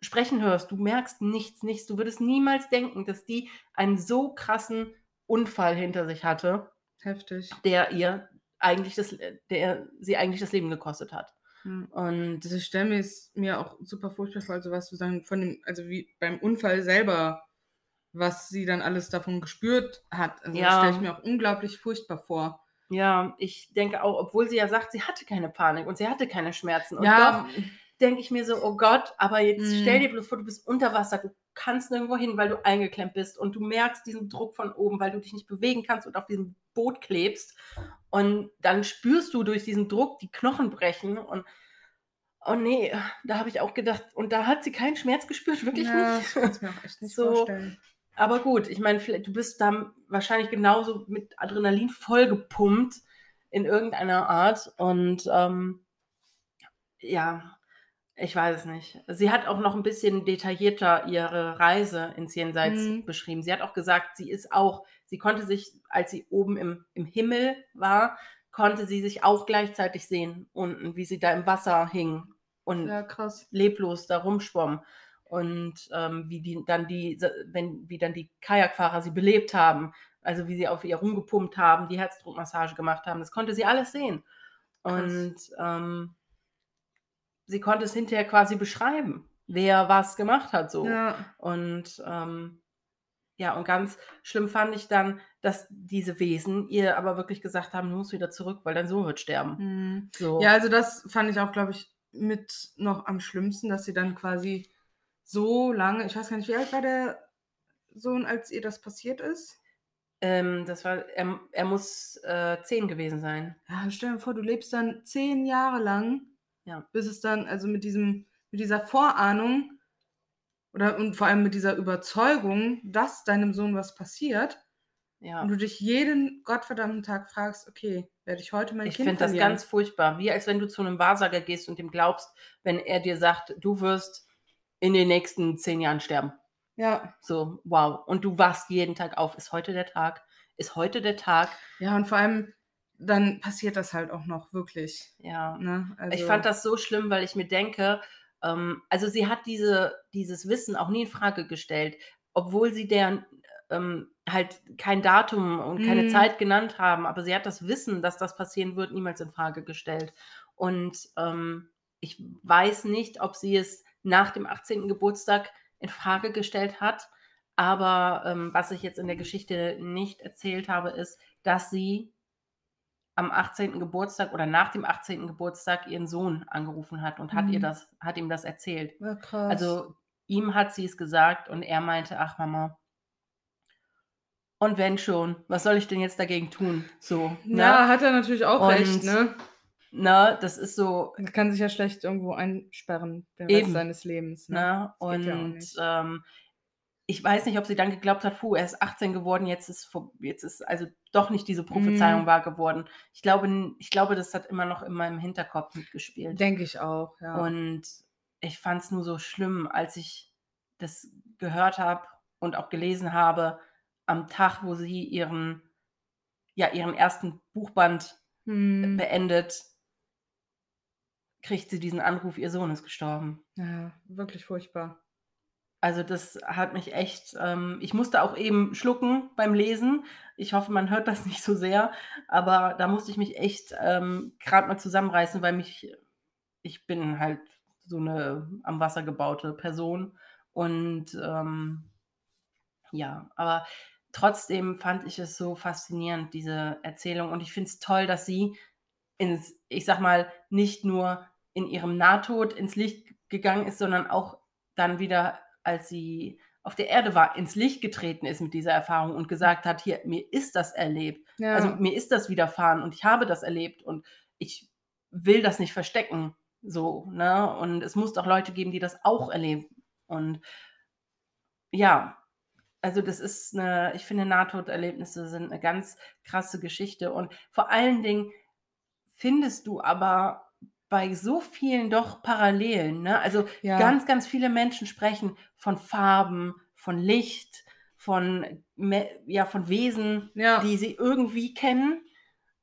sprechen hörst, du merkst nichts, nichts. Du würdest niemals denken, dass die einen so krassen Unfall hinter sich hatte, Heftig. der ihr eigentlich das, der sie eigentlich das Leben gekostet hat. Hm. Und Diese Stelle ist mir auch super furchtbar vor, also was du sagen, von dem, also wie beim Unfall selber, was sie dann alles davon gespürt hat. Also Ja. das stelle ich mir auch unglaublich furchtbar vor. ja, ich denke auch, obwohl sie ja sagt, sie hatte keine Panik und sie hatte keine Schmerzen. Und ja, doch denke ich mir so, oh Gott, aber jetzt Mhm. stell dir bloß vor, du bist unter Wasser, du kannst nirgendwo hin, weil du eingeklemmt bist und du merkst diesen Druck von oben, weil du dich nicht bewegen kannst und auf diesem Boot klebst. Und dann spürst du durch diesen Druck die Knochen brechen und oh nee, da habe ich auch gedacht, und da hat sie keinen Schmerz gespürt, wirklich ja, nicht. ich kann es mir auch echt nicht <laughs> So, vorstellen. Aber gut, ich meine, vielleicht- du bist da wahrscheinlich genauso mit Adrenalin vollgepumpt in irgendeiner Art. Und ähm, ja, ich weiß es nicht. Sie hat auch noch ein bisschen detaillierter ihre Reise ins Jenseits Mhm. beschrieben. Sie hat auch gesagt, sie ist auch, sie konnte sich, als sie oben im, im Himmel war, konnte sie sich auch gleichzeitig sehen, unten, wie sie da im Wasser hing und Ja, krass. leblos da rumschwamm und ähm, wie die dann die, wenn wie dann die Kajakfahrer sie belebt haben, also wie sie auf ihr rumgepumpt haben, die Herzdruckmassage gemacht haben, das konnte sie alles sehen und ähm, sie konnte es hinterher quasi beschreiben, wer was gemacht hat so Ja, und ähm, ja, und ganz schlimm fand ich dann, dass diese Wesen ihr aber wirklich gesagt haben, du musst wieder zurück, weil dein Sohn wird sterben. hm. So. ja, also das fand ich auch, glaube ich, mit noch am schlimmsten, dass sie dann quasi so lange, ich weiß gar nicht, wie alt war der Sohn, als ihr das passiert ist? Ähm, das war, er, er muss äh, zehn gewesen sein. Ja, stell dir vor, du lebst dann zehn Jahre lang, Ja. bis es dann, also mit diesem, mit dieser Vorahnung oder und vor allem mit dieser Überzeugung, dass deinem Sohn was passiert Ja. und du dich jeden gottverdammten Tag fragst, okay, werde ich heute mein Ich Kind finde das ganz furchtbar. Wie als wenn du zu einem Wahrsager gehst und ihm glaubst, wenn er dir sagt, du wirst in den nächsten zehn Jahren sterben. Ja, So, wow. Und du wachst jeden Tag auf. Ist heute der Tag? ist heute der Tag. Ja, und vor allem, dann passiert das halt auch noch wirklich. Ja. Ne? Also, Ich fand das so schlimm, weil ich mir denke, ähm, also sie hat diese, dieses Wissen auch nie in Frage gestellt, obwohl sie deren ähm, halt kein Datum und keine Mhm. Zeit genannt haben, aber sie hat das Wissen, dass das passieren wird, niemals in Frage gestellt. Und ähm, ich weiß nicht, ob sie es nach dem 18. Geburtstag in Frage gestellt hat. Aber ähm, was ich jetzt in der Geschichte nicht erzählt habe, ist, dass sie am 18. Geburtstag oder nach dem 18. Geburtstag ihren Sohn angerufen hat und hat ihr Mhm. das, hat ihm das erzählt. Ja. Also ihm hat sie es gesagt und er meinte, ach Mama. Und wenn schon, was soll ich denn jetzt dagegen tun? So, ja, ne? hat er natürlich auch Und- recht, ne? ne? Das ist so, Er kann sich ja schlecht irgendwo einsperren, den Eben. Rest seines Lebens. Ne? ne? Das ja Und nicht. ähm, ich weiß nicht, ob sie dann geglaubt hat, puh, er ist 18 geworden, jetzt ist, jetzt ist also doch nicht diese Prophezeiung Mhm. wahr geworden. Ich glaube, ich glaube, das hat immer noch in meinem Hinterkopf mitgespielt. Denke ich auch, ja. Und ich fand es nur so schlimm, als ich das gehört habe und auch gelesen habe, am Tag, wo sie ihren, ja, ihren ersten Buchband Hm, beendet, kriegt sie diesen Anruf, ihr Sohn ist gestorben. ja, wirklich furchtbar. Also das hat mich echt, ähm, ich musste auch eben schlucken beim Lesen. Ich hoffe, man hört das <laughs> nicht so sehr, aber da musste ich mich echt ähm, gerade mal zusammenreißen, weil mich, ich bin halt so eine am Wasser gebaute Person und ähm, ja, aber trotzdem fand ich es so faszinierend, diese Erzählung und ich finde es toll, dass sie ins, ich sag mal, nicht nur in ihrem Nahtod ins Licht gegangen ist, sondern auch dann wieder, als sie auf der Erde war, ins Licht getreten ist mit dieser Erfahrung und gesagt hat, hier, mir ist das erlebt. Ja, Also mir ist das widerfahren und ich habe das erlebt und ich will das nicht verstecken. So, ne? Und es muss doch Leute geben, die das auch erleben. Und ja, also das ist eine, ich finde, Nahtoderlebnisse sind eine ganz krasse Geschichte. Und vor allen Dingen findest du aber bei so vielen doch Parallelen. Ne? Also ja. ganz, ganz viele Menschen sprechen von Farben, von Licht, von, ja, von Wesen, ja. die sie irgendwie kennen,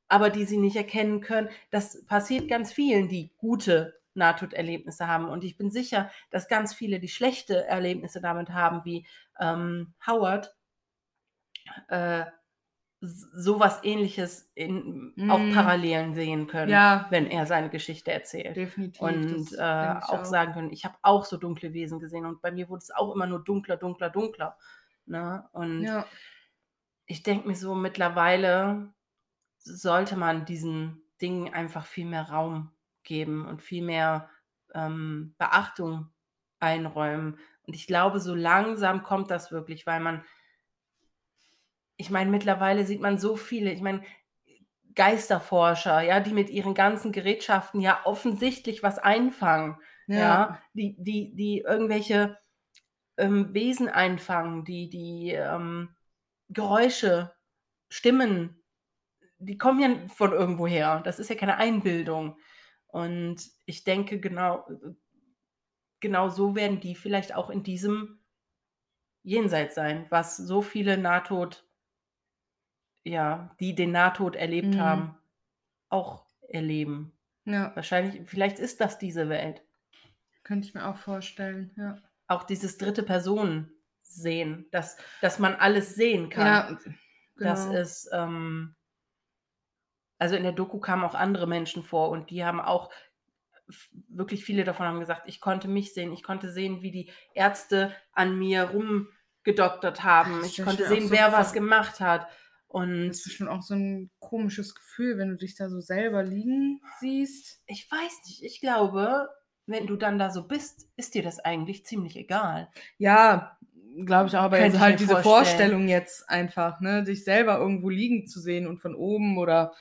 aber die sie nicht erkennen können. Das passiert ganz vielen, die gute Nahtoderlebnisse haben. Und ich bin sicher, dass ganz viele, die schlechte Erlebnisse damit haben, wie ähm, Howard, äh, sowas ähnliches in, auf Mhm. Parallelen sehen können, ja, wenn er seine Geschichte erzählt. definitiv. Und äh, ich auch sagen können, ich habe auch so dunkle Wesen gesehen und bei mir wurde es auch immer nur dunkler, dunkler, dunkler. Ne? Und Ja, ich denke mir so, mittlerweile sollte man diesen Dingen einfach viel mehr Raum geben und viel mehr ähm, Beachtung einräumen. Und ich glaube, so langsam kommt das wirklich, weil man, ich meine, mittlerweile sieht man so viele, ich meine, Geisterforscher, ja, die mit ihren ganzen Gerätschaften ja offensichtlich was einfangen ja, ja, die, die, die irgendwelche ähm, Wesen einfangen, die, die ähm, Geräusche, Stimmen, die kommen ja von irgendwoher. Das ist ja keine Einbildung. Und ich denke, genau, genau so werden die vielleicht auch in diesem Jenseits sein, was so viele Nahtod, ja, die den Nahtod erlebt Mhm. haben, auch erleben. ja, Wahrscheinlich, vielleicht ist das diese Welt. könnte ich mir auch vorstellen. Ja, auch dieses dritte Person sehen, dass, dass man alles sehen kann. ja genau. Das ist, ähm, also in der Doku kamen auch andere Menschen vor und die haben auch, wirklich viele davon haben gesagt, ich konnte mich sehen, ich konnte sehen, wie die Ärzte an mir rumgedoktert haben, ich konnte sehen, so wer was gemacht hat. Und Das ist bestimmt auch so ein komisches Gefühl, wenn du dich da so selber liegen siehst. ich weiß nicht, ich glaube, wenn du dann da so bist, ist dir das eigentlich ziemlich egal. Ja, glaube ich auch, aber ich halt diese vorstellen. Vorstellung jetzt einfach, ne, dich selber irgendwo liegen zu sehen und von oben oder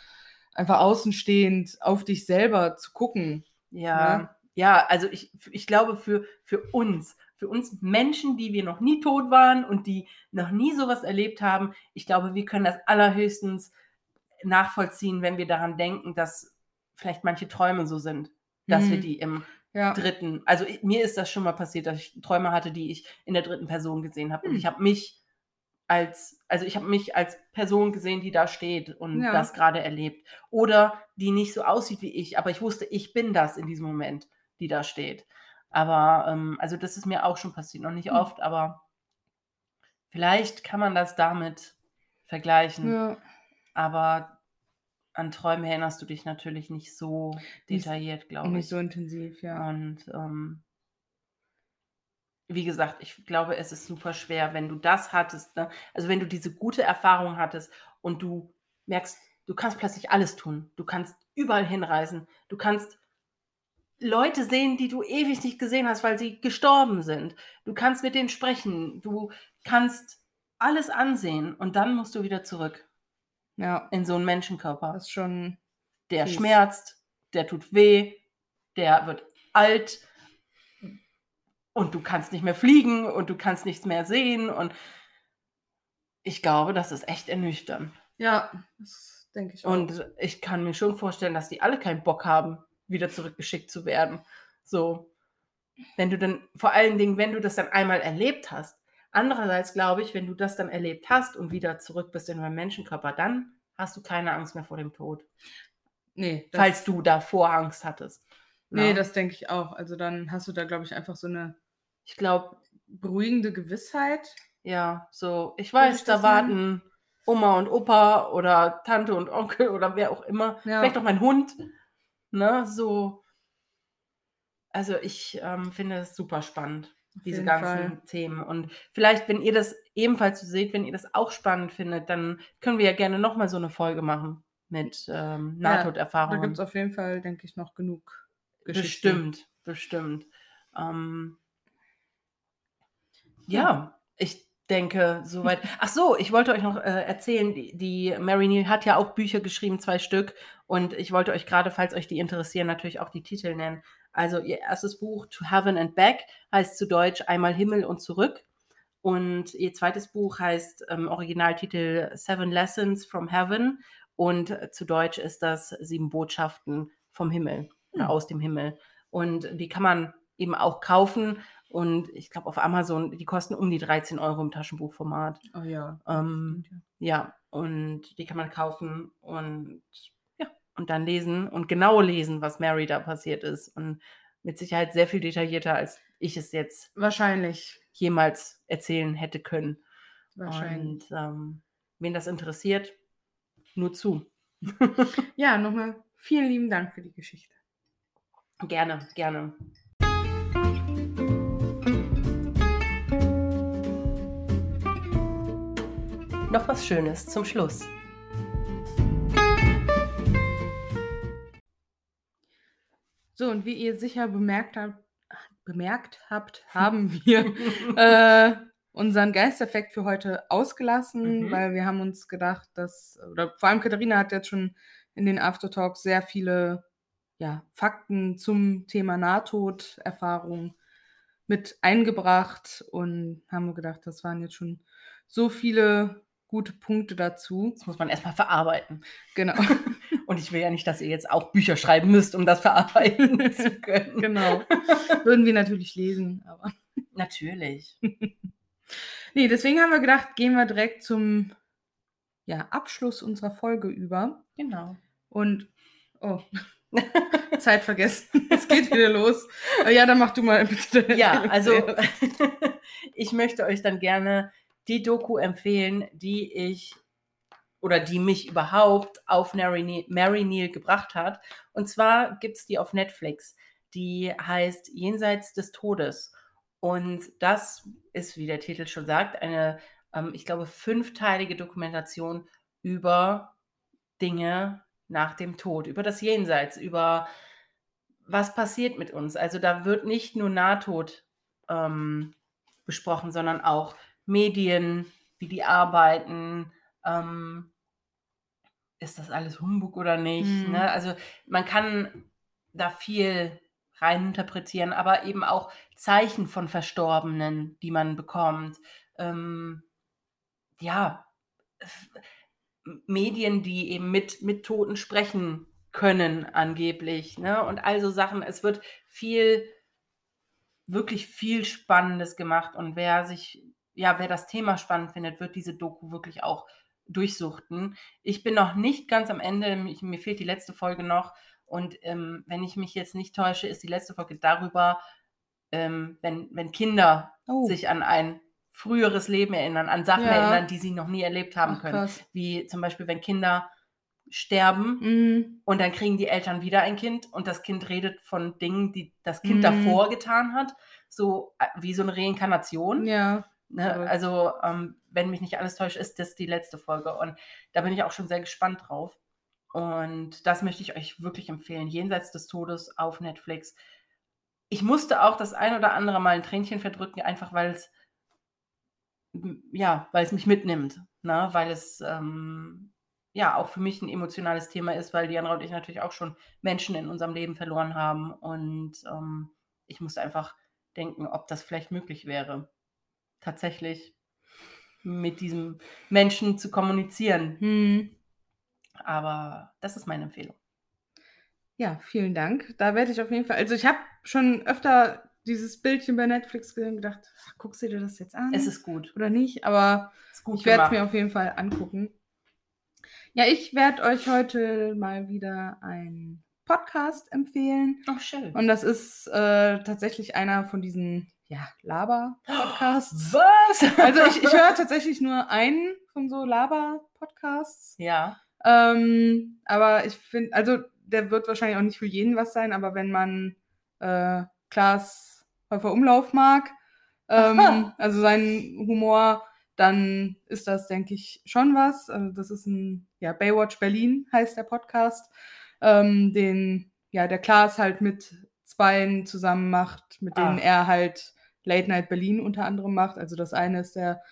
einfach außenstehend auf dich selber zu gucken. Ja, Ne? ja, also ich, ich glaube für, für uns, für uns Menschen, die wir noch nie tot waren und die noch nie sowas erlebt haben, ich glaube, wir können das allerhöchstens nachvollziehen, wenn wir daran denken, dass vielleicht manche Träume so sind, dass wir Mhm. die im Ja. dritten, also mir ist das schon mal passiert, dass ich Träume hatte, die ich in der dritten Person gesehen habe und Hm. ich habe mich als, also ich habe mich als Person gesehen, die da steht und Ja. das gerade erlebt. Oder die nicht so aussieht wie ich, aber ich wusste, ich bin das in diesem Moment, die da steht. Aber, ähm, also das ist mir auch schon passiert, noch nicht Hm. oft, aber vielleicht kann man das damit vergleichen. Ja. Aber an Träume erinnerst du dich natürlich nicht so detailliert, glaube ich. nicht so intensiv, ja. Und ähm, wie gesagt, ich glaube, es ist super schwer, wenn du das hattest. Ne? Also wenn du diese gute Erfahrung hattest und du merkst, du kannst plötzlich alles tun. Du kannst überall hinreisen. Du kannst Leute sehen, die du ewig nicht gesehen hast, weil sie gestorben sind. Du kannst mit denen sprechen. Du kannst alles ansehen und dann musst du wieder zurück Ja, in so einen Menschenkörper. das ist schon. Der Fies. schmerzt, der tut weh, der wird alt und du kannst nicht mehr fliegen und du kannst nichts mehr sehen und ich glaube, das ist echt ernüchternd. Ja, das denke ich auch. Und ich kann mir schon vorstellen, dass die alle keinen Bock haben, wieder zurückgeschickt zu werden. So, wenn du dann, vor allen Dingen, wenn du das dann einmal erlebt hast. Andererseits glaube ich, wenn du das dann erlebt hast und wieder zurück bist in deinem Menschenkörper, dann hast du keine Angst mehr vor dem Tod. nee, das, falls du davor Angst hattest. nee, Ne? das denke ich auch. Also dann hast du da, glaube ich, einfach so eine ich glaube, beruhigende Gewissheit. ja, so, ich weiß, ich da warten Oma und Opa oder Tante und Onkel oder wer auch immer. Ja. Vielleicht auch mein Hund. Ne, so. Also ich ähm, finde es super spannend, Auf diese ganzen Fall. Themen. Und vielleicht, wenn ihr das ebenfalls so seht, wenn ihr das auch spannend findet, dann können wir ja gerne nochmal so eine Folge machen mit ähm, Ja, Da Nahtoderfahrungen. gibt es auf jeden Fall, denke ich, noch genug Geschichten. Bestimmt, bestimmt. Ähm, ja, ich denke, soweit. Ach so, ich wollte euch noch äh, erzählen, die, die Mary Neal hat ja auch Bücher geschrieben, zwei Stück. Und ich wollte euch gerade, falls euch die interessieren, natürlich auch die Titel nennen. Also ihr erstes Buch, To Heaven and Back, heißt zu Deutsch Einmal Himmel und zurück. Und ihr zweites Buch heißt ähm, Originaltitel Seven Lessons from Heaven. Und äh, zu Deutsch ist das Sieben Botschaften vom Himmel oder Hm. aus dem Himmel. Und die kann man eben auch kaufen. Und ich glaube, auf Amazon, die kosten um die 13 Euro im Taschenbuchformat. Oh ja. Ähm, ja, und die kann man kaufen und ja, und dann lesen und genau lesen, was Mary da passiert ist. Und mit Sicherheit sehr viel detaillierter, als ich es jetzt Wahrscheinlich. jemals erzählen hätte können. Wahrscheinlich. Und ähm, wen das interessiert, nur zu. <laughs> Ja, nochmal vielen lieben Dank für die Geschichte. gerne, gerne. Noch was Schönes zum Schluss. So, und wie ihr sicher bemerkt habt, bemerkt habt, haben <laughs> wir äh, unseren Geisteffekt für heute ausgelassen, Mhm. weil wir haben uns gedacht, dass, oder vor allem Katharina hat jetzt schon in den Aftertalks sehr viele ja, Fakten zum Thema Nahtoderfahrung mit eingebracht und haben wir gedacht, das waren jetzt schon so viele gute Punkte dazu. Das muss man erstmal verarbeiten. Genau, <laughs> Und ich will ja nicht, dass ihr jetzt auch Bücher schreiben müsst, um das verarbeiten <laughs> zu können. genau. Würden wir natürlich lesen, aber. <laughs> Natürlich. Nee, deswegen haben wir gedacht, gehen wir direkt zum ja, Abschluss unserer Folge über. Genau. Und, oh, Zeit vergessen. Es geht wieder los. Ja, dann mach du mal bitte. Ja, also ich möchte euch dann gerne die Doku empfehlen, die ich oder die mich überhaupt auf Mary Neal, Mary Neal gebracht hat. Und zwar gibt es die auf Netflix. Die heißt Jenseits des Todes. Und das ist, wie der Titel schon sagt, eine, ähm, ich glaube, fünfteilige Dokumentation über Dinge nach dem Tod, über das Jenseits, über was passiert mit uns. Also da wird nicht nur Nahtod ähm, besprochen, sondern auch Medien, wie die arbeiten. Ähm, ist das alles Humbug oder nicht? Mhm. Ne? Also man kann da viel reininterpretieren, aber eben auch Zeichen von Verstorbenen, die man bekommt. Ähm, ja, Medien, die eben mit, mit Toten sprechen können, angeblich. Ne? Und also Sachen, es wird viel, wirklich viel Spannendes gemacht. Und wer sich ja, wer das Thema spannend findet, wird diese Doku wirklich auch durchsuchten. Ich bin noch nicht ganz am Ende, mir fehlt die letzte Folge noch. Und ähm, wenn ich mich jetzt nicht täusche, ist die letzte Folge darüber, ähm, wenn, wenn Kinder Oh. sich an ein früheres Leben erinnern, an Sachen Ja. erinnern, die sie noch nie erlebt haben Ach, können. krass. Wie zum Beispiel, wenn Kinder sterben Mhm. und dann kriegen die Eltern wieder ein Kind und das Kind redet von Dingen, die das Kind Mhm. davor getan hat, so äh, wie so eine Reinkarnation. Ja. Ne? verrückt. Also, ähm, wenn mich nicht alles täuscht, ist das die letzte Folge und da bin ich auch schon sehr gespannt drauf. Und das möchte ich euch wirklich empfehlen. Jenseits des Todes auf Netflix. Ich musste auch das ein oder andere Mal ein Tränchen verdrücken, einfach weil es ja, weil es mich mitnimmt, ne? weil es ähm, ja auch für mich ein emotionales Thema ist, weil Diana und ich natürlich auch schon Menschen in unserem Leben verloren haben und ähm, ich musste einfach denken, ob das vielleicht möglich wäre, tatsächlich mit diesem Menschen zu kommunizieren. Hm. Aber das ist meine Empfehlung. Ja, vielen Dank. Da werde ich auf jeden Fall. Also ich habe schon öfter dieses Bildchen bei Netflix gesehen und gedacht, ach, guckst du dir das jetzt an? Es ist gut. oder nicht? Aber ich werde es mir auf jeden Fall angucken. Ja, ich werde euch heute mal wieder einen Podcast empfehlen. Oh, schön. Und das ist äh, tatsächlich einer von diesen ja, Laber-Podcasts. <gasps> Was? <laughs> Also ich, ich höre tatsächlich nur einen von so Laber-Podcasts. ja. Ähm, aber ich finde, also der wird wahrscheinlich auch nicht für jeden was sein, aber wenn man äh, Klaas Häufer Umlauf mag, ähm, <laughs> also seinen Humor, dann ist das, denke ich, schon was. Also das ist ein, ja, Baywatch Berlin heißt der Podcast, ähm, den, ja, der Klaas halt mit Zweien zusammen macht, mit denen Ach. er halt Late Night Berlin unter anderem macht. Also das eine ist der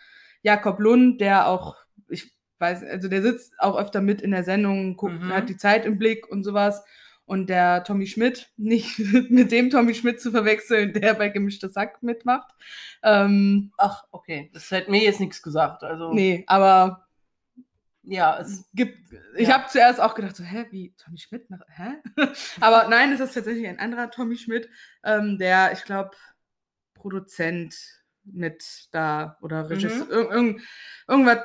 Jakob Lund, der auch, ich weiß, also der sitzt auch öfter mit in der Sendung, guckt, Mhm. hat die Zeit im Blick und sowas. Und der Tommy Schmidt, <laughs> nicht mit dem Tommy Schmidt zu verwechseln, der bei Gemischtes Sack mitmacht. Ähm, Ach, okay. Das hätte mir jetzt nichts gesagt. Also, nee, aber ja, es, gibt, ich Ja. habe zuerst auch gedacht, so, hä, wie Tommy Schmidt? Hä? <laughs> aber nein, es ist tatsächlich ein anderer Tommy Schmidt, ähm, der, ich glaube, Produzent mit da oder Regisseur, Mhm. irg irgend, irgendwas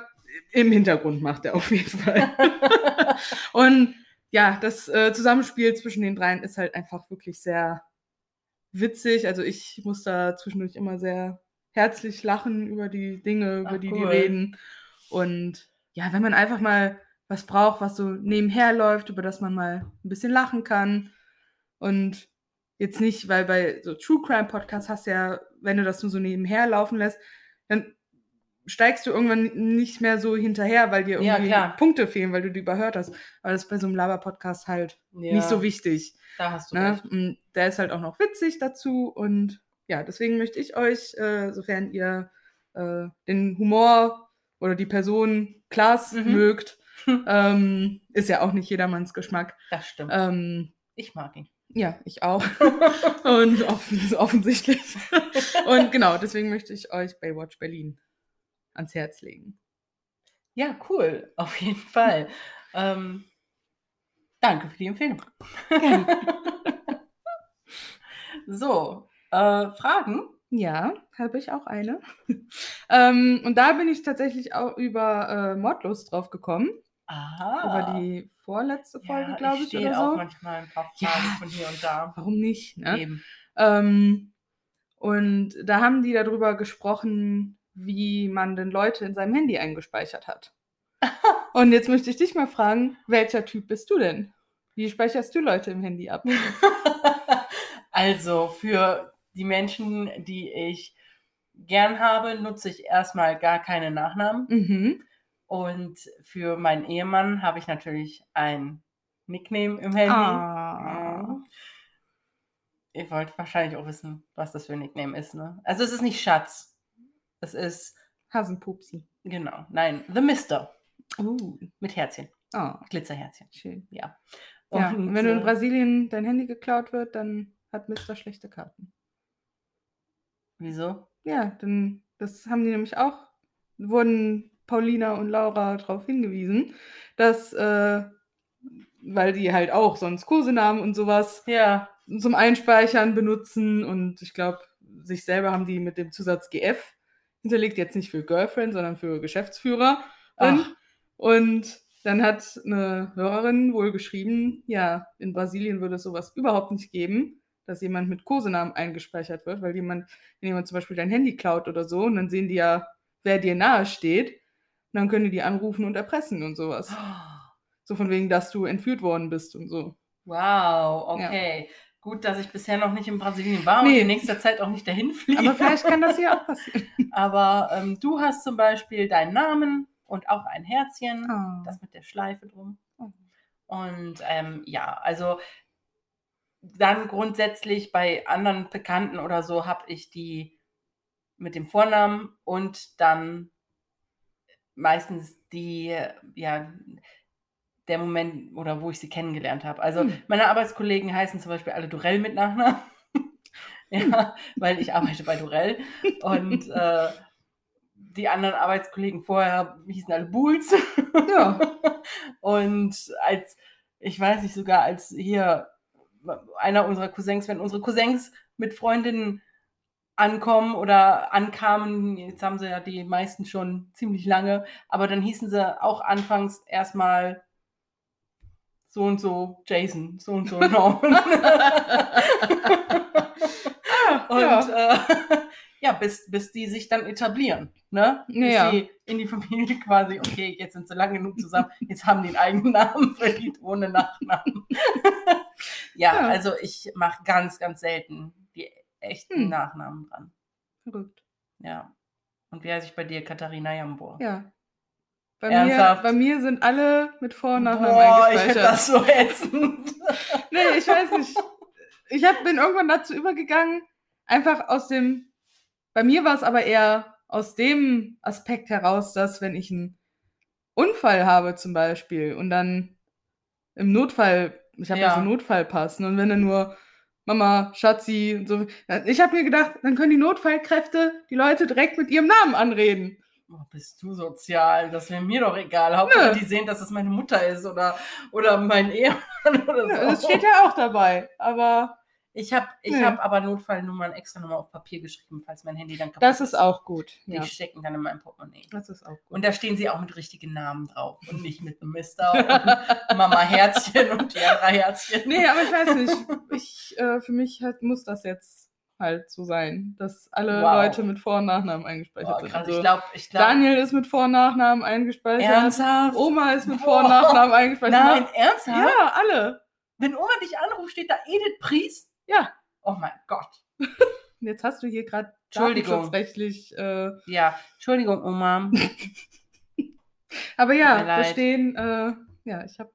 im Hintergrund macht er auf jeden Fall. <laughs> Und ja, das äh, Zusammenspiel zwischen den dreien ist halt einfach wirklich sehr witzig. Also ich muss da zwischendurch immer sehr herzlich lachen über die Dinge, über Ach, die cool. die reden. Und ja, wenn man einfach mal was braucht, was so nebenher läuft, über das man mal ein bisschen lachen kann. Und jetzt nicht, weil bei so True Crime Podcasts hast du ja, wenn du das nur so nebenher laufen lässt, dann steigst du irgendwann nicht mehr so hinterher, weil dir Ja, irgendwie klar. Punkte fehlen, weil du die überhört hast. Aber das ist bei so einem Laber-Podcast halt ja, nicht so wichtig. Da hast du Ne? recht. Und der ist halt auch noch witzig dazu. Und ja, deswegen möchte ich euch, äh, sofern ihr äh, den Humor oder die Person Klaas Mhm. mögt, <laughs> ähm, ist ja auch nicht jedermanns Geschmack. Das stimmt. Ähm, ich mag ihn. Ja, ich auch. <laughs> Und offen, offensichtlich. Und genau, deswegen möchte ich euch Baywatch Berlin ans Herz legen. Ja, cool. Auf jeden Fall. ähm, danke für die Empfehlung. <laughs> so, äh, Fragen? Ja, habe ich auch eine. <laughs> ähm, und da bin ich tatsächlich auch über äh, Mordlust drauf gekommen. Aha. Über die vorletzte Folge, ja, glaube ich, stehe oder auch so. manchmal ein paar Ja. Fragen von hier und da. Warum nicht? Ne? Eben. Ähm, und da haben die darüber gesprochen, wie man denn Leute in seinem Handy eingespeichert hat. <laughs> und jetzt möchte ich dich mal fragen, welcher Typ bist du denn? Wie speicherst du Leute im Handy ab? <laughs> also für die Menschen, die ich gern habe, nutze ich erstmal gar keine Nachnamen. Mhm. Und für meinen Ehemann habe ich natürlich ein Nickname im Handy. Ja. Ihr wollt wahrscheinlich auch wissen, was das für ein Nickname ist, ne? Also es ist nicht Schatz. Es ist, Hasenpupsi. genau, nein, The Mister. Uh. Mit Herzchen. Oh, Glitzerherzchen. schön. Ja. Ja, und wenn du in äh, Brasilien dein Handy geklaut wird, dann hat Mister schlechte Karten. Wieso? Ja, dann, das haben die nämlich auch, wurden Paulina und Laura darauf hingewiesen, dass, äh, weil die halt auch sonst Kosenamen und sowas Ja. zum Einspeichern benutzen und ich glaube, sich selber haben die mit dem Zusatz GF hinterlegt jetzt nicht für Girlfriend, sondern für Geschäftsführer. Ach. Und dann hat eine Hörerin wohl geschrieben, ja, in Brasilien würde es sowas überhaupt nicht geben, dass jemand mit Kosenamen eingespeichert wird, weil jemand, wenn jemand zum Beispiel dein Handy klaut oder so, und dann sehen die ja, wer dir nahe steht, und dann können die die anrufen und erpressen und sowas. <gasps> So von wegen, dass du entführt worden bist und so. Wow, okay. Gut, dass ich bisher noch nicht in Brasilien war und Nee. in nächster Zeit auch nicht dahin <laughs> fliege. Aber vielleicht kann das hier auch passieren. <laughs> Aber ähm, du hast zum Beispiel deinen Namen und auch ein Herzchen, Ah. das mit der Schleife drum. Oh. Und ähm, ja, also dann grundsätzlich bei anderen Bekannten oder so habe ich die mit dem Vornamen und dann meistens die, ja, der Moment oder wo ich sie kennengelernt habe. Also Hm. meine Arbeitskollegen heißen zum Beispiel alle Durell mit Nachnamen. <laughs> ja, weil ich arbeite bei Durell. Und äh, die anderen Arbeitskollegen vorher hießen alle Bulls. Ja. <laughs> Und als, ich weiß nicht, sogar als hier einer unserer Cousins, wenn unsere Cousins mit Freundinnen ankommen oder ankamen, jetzt haben sie ja die meisten schon ziemlich lange, aber dann hießen sie auch anfangs erstmal so und so Jason, so und so <laughs> Norman. und ja. äh, <laughs> ja, bis, bis die sich dann etablieren. Ne? Bis Ja. sie in die Familie quasi, okay, jetzt sind sie lang genug zusammen, jetzt haben die einen eigenen Namen, verdient ohne Nachnamen. <laughs> ja, Ja. also ich mache ganz, ganz selten echten Hm. Nachnamen dran. Verrückt. Ja. Und wie heiße ich bei dir? Katharina Jambor. Ja. Bei mir, bei mir sind alle mit Vor- und Nachnamen Boah, ich eingespeichert. finde das so ätzend. <laughs> Nee, ich weiß nicht. Ich hab, bin irgendwann dazu übergegangen, einfach aus dem. Bei mir war es aber eher aus dem Aspekt heraus, dass wenn ich einen Unfall habe zum Beispiel und dann im Notfall, ich habe ja. Ja. so einen Notfallpass, ne, und wenn dann nur Mama, Schatzi und so. Ich habe mir gedacht, dann können die Notfallkräfte die Leute direkt mit ihrem Namen anreden. Oh, bist du sozial? Das wäre mir doch egal. Hauptsache, Nö. die sehen, dass es meine Mutter ist oder, oder mein Ehemann oder so. Ja, das steht ja auch dabei. Aber Ich habe ich Nö. hab aber Notfallnummern extra nochmal auf Papier geschrieben, falls mein Handy dann kaputt das ist auch gut. Die Ja, stecken dann in meinem Portemonnaie. das ist auch gut. Und da stehen sie auch mit richtigen Namen drauf und nicht mit Mister und <laughs> Mama Herzchen und Tiara Herzchen. Nee, aber ich weiß nicht. Ich, äh, für mich halt, muss das jetzt halt so sein, dass alle Wow. Leute mit Vor- und Nachnamen eingespeichert Boah, sind. Also, ich glaube, ich glaube. Daniel ist mit Vor- und Nachnamen eingespeichert. Ernsthaft? Oma ist mit. Vor- und Nachnamen eingespeichert. Nein, ernsthaft? Ja, alle. Wenn Oma dich anruft, steht da Edith Priest? Ja. Oh mein Gott. <laughs> Jetzt hast du hier gerade Entschuldigung. datenschutzrechtlich. Äh, Ja, Entschuldigung, Oma. <laughs> aber ja, da stehen, äh, ja, ich habe,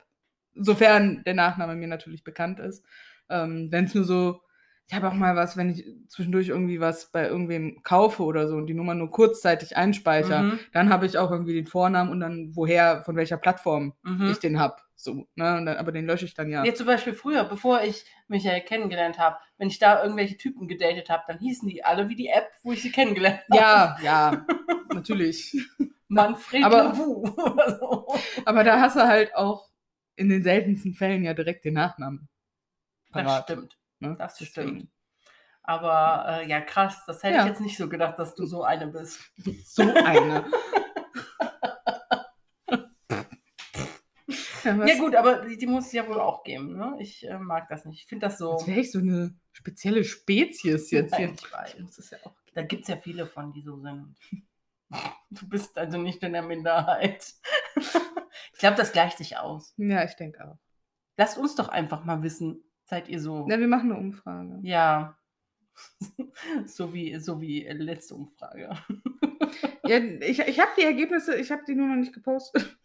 sofern der Nachname mir natürlich bekannt ist, ähm, wenn es nur so, ich habe auch mal was, wenn ich zwischendurch irgendwie was bei irgendwem kaufe oder so und die Nummer nur kurzzeitig einspeichere, Mhm. dann habe ich auch irgendwie den Vornamen und dann woher, von welcher Plattform Mhm. ich den hab. So, ne? Dann, aber den lösche ich dann ja. Ja, zum Beispiel früher, bevor ich Michael kennengelernt habe, wenn ich da irgendwelche Typen gedatet habe, dann hießen die alle wie die App, wo ich sie kennengelernt habe. Ja, ja, <laughs> natürlich. Manfred Aber- so. Aber da hast du halt auch in den seltensten Fällen ja direkt den Nachnamen. Das parat, stimmt. Ne? das Deswegen. stimmt. Aber äh, ja, krass, das hätte Ja. ich jetzt nicht so gedacht, dass du so eine bist. So eine. <laughs> ja, Ja gut, aber die, die muss es ja wohl auch geben. Ne? Ich äh, mag das nicht. Ich finde das so. Als wäre ich so eine spezielle Spezies <laughs> jetzt Nein, hier. ich weiß. Es ja auch Da gibt es ja viele von, die so sind. <laughs> Du bist also nicht in der Minderheit. Ich glaube, das gleicht sich aus. Ja, ich denke auch. Lasst uns doch einfach mal wissen, seid ihr so? Ja, wir machen eine Umfrage. Ja. <laughs> So wie, so wie letzte Umfrage. <laughs> Ja, ich ich habe die Ergebnisse, ich habe die nur noch nicht gepostet.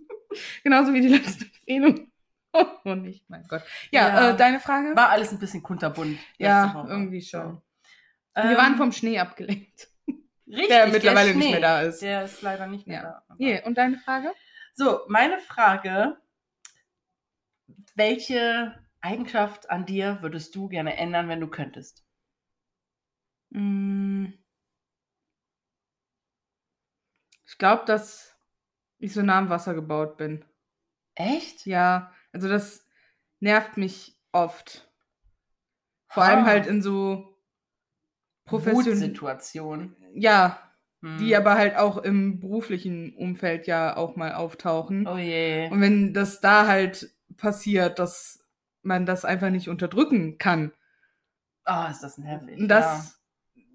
<laughs> Genauso wie die letzte Empfehlung. Oh, nicht, mein Gott. Ja, Ja. Äh, deine Frage? War alles ein bisschen kunterbunt. Ja, Woche. irgendwie schon. So. wir Ähm, waren vom Schnee abgelenkt. richtig, der mittlerweile nicht Schnee, mehr da ist. Der ist leider nicht mehr Ja. da. aber- Yeah. Und deine Frage? So, meine Frage: Welche Eigenschaft an dir würdest du gerne ändern, wenn du könntest? Mm. Ich glaube, dass ich so nah am Wasser gebaut bin. Echt? Ja, also das nervt mich oft. Vor Ah. allem halt in so professionellen. Wutsituation. Ja, die aber halt auch im beruflichen Umfeld ja auch mal auftauchen. Oh je. Und wenn das da halt passiert, dass man das einfach nicht unterdrücken kann, Oh, ist das nervig. das,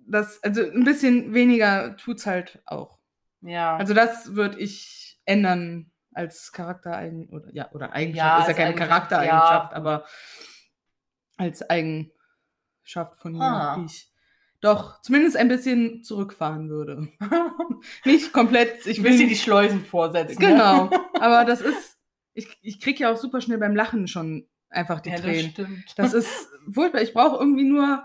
das, also ein bisschen weniger tut's halt auch. ja. ja. Also das würde ich ändern als Charaktereigen oder ja oder Eigenschaft Ja, ist ja keine Eigenschaft, Charaktereigenschaft, ja. aber als Eigenschaft von mir, Ah. die ich doch zumindest ein bisschen zurückfahren würde. <laughs> Nicht komplett, ich will sie die Schleusen vorsetzen. ne? genau, <laughs> aber das ist ich, ich krieg ja auch super schnell beim Lachen schon einfach die Ja, das Tränen. stimmt. Das ist furchtbar. Ich brauche irgendwie nur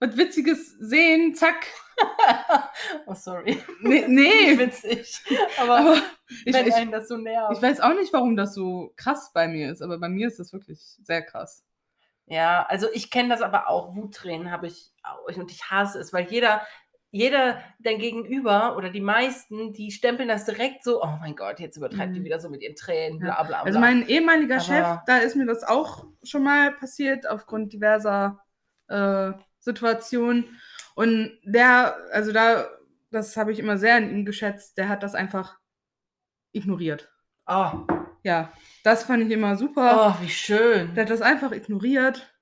was Witziges sehen, zack. <laughs> oh, sorry. Nee, nee witzig. Aber, aber ich, wenn ich, einen das so nervt. ich weiß auch nicht, warum das so krass bei mir ist, aber bei mir ist das wirklich sehr krass. Ja, also ich kenne das aber auch. Wuttränen habe ich auch. Und ich hasse es, weil jeder, jeder dein Gegenüber oder die meisten, die stempeln das direkt so, oh mein Gott, jetzt übertreibt die Mhm. wieder so mit ihren Tränen, bla bla bla. Also mein ehemaliger Aber- Chef, da ist mir das auch schon mal passiert aufgrund diverser äh, Situationen. Und der, also da, das habe ich immer sehr an ihm geschätzt, der hat das einfach ignoriert. oh, Ja, das fand ich immer super. oh, wie schön. Der hat das einfach ignoriert.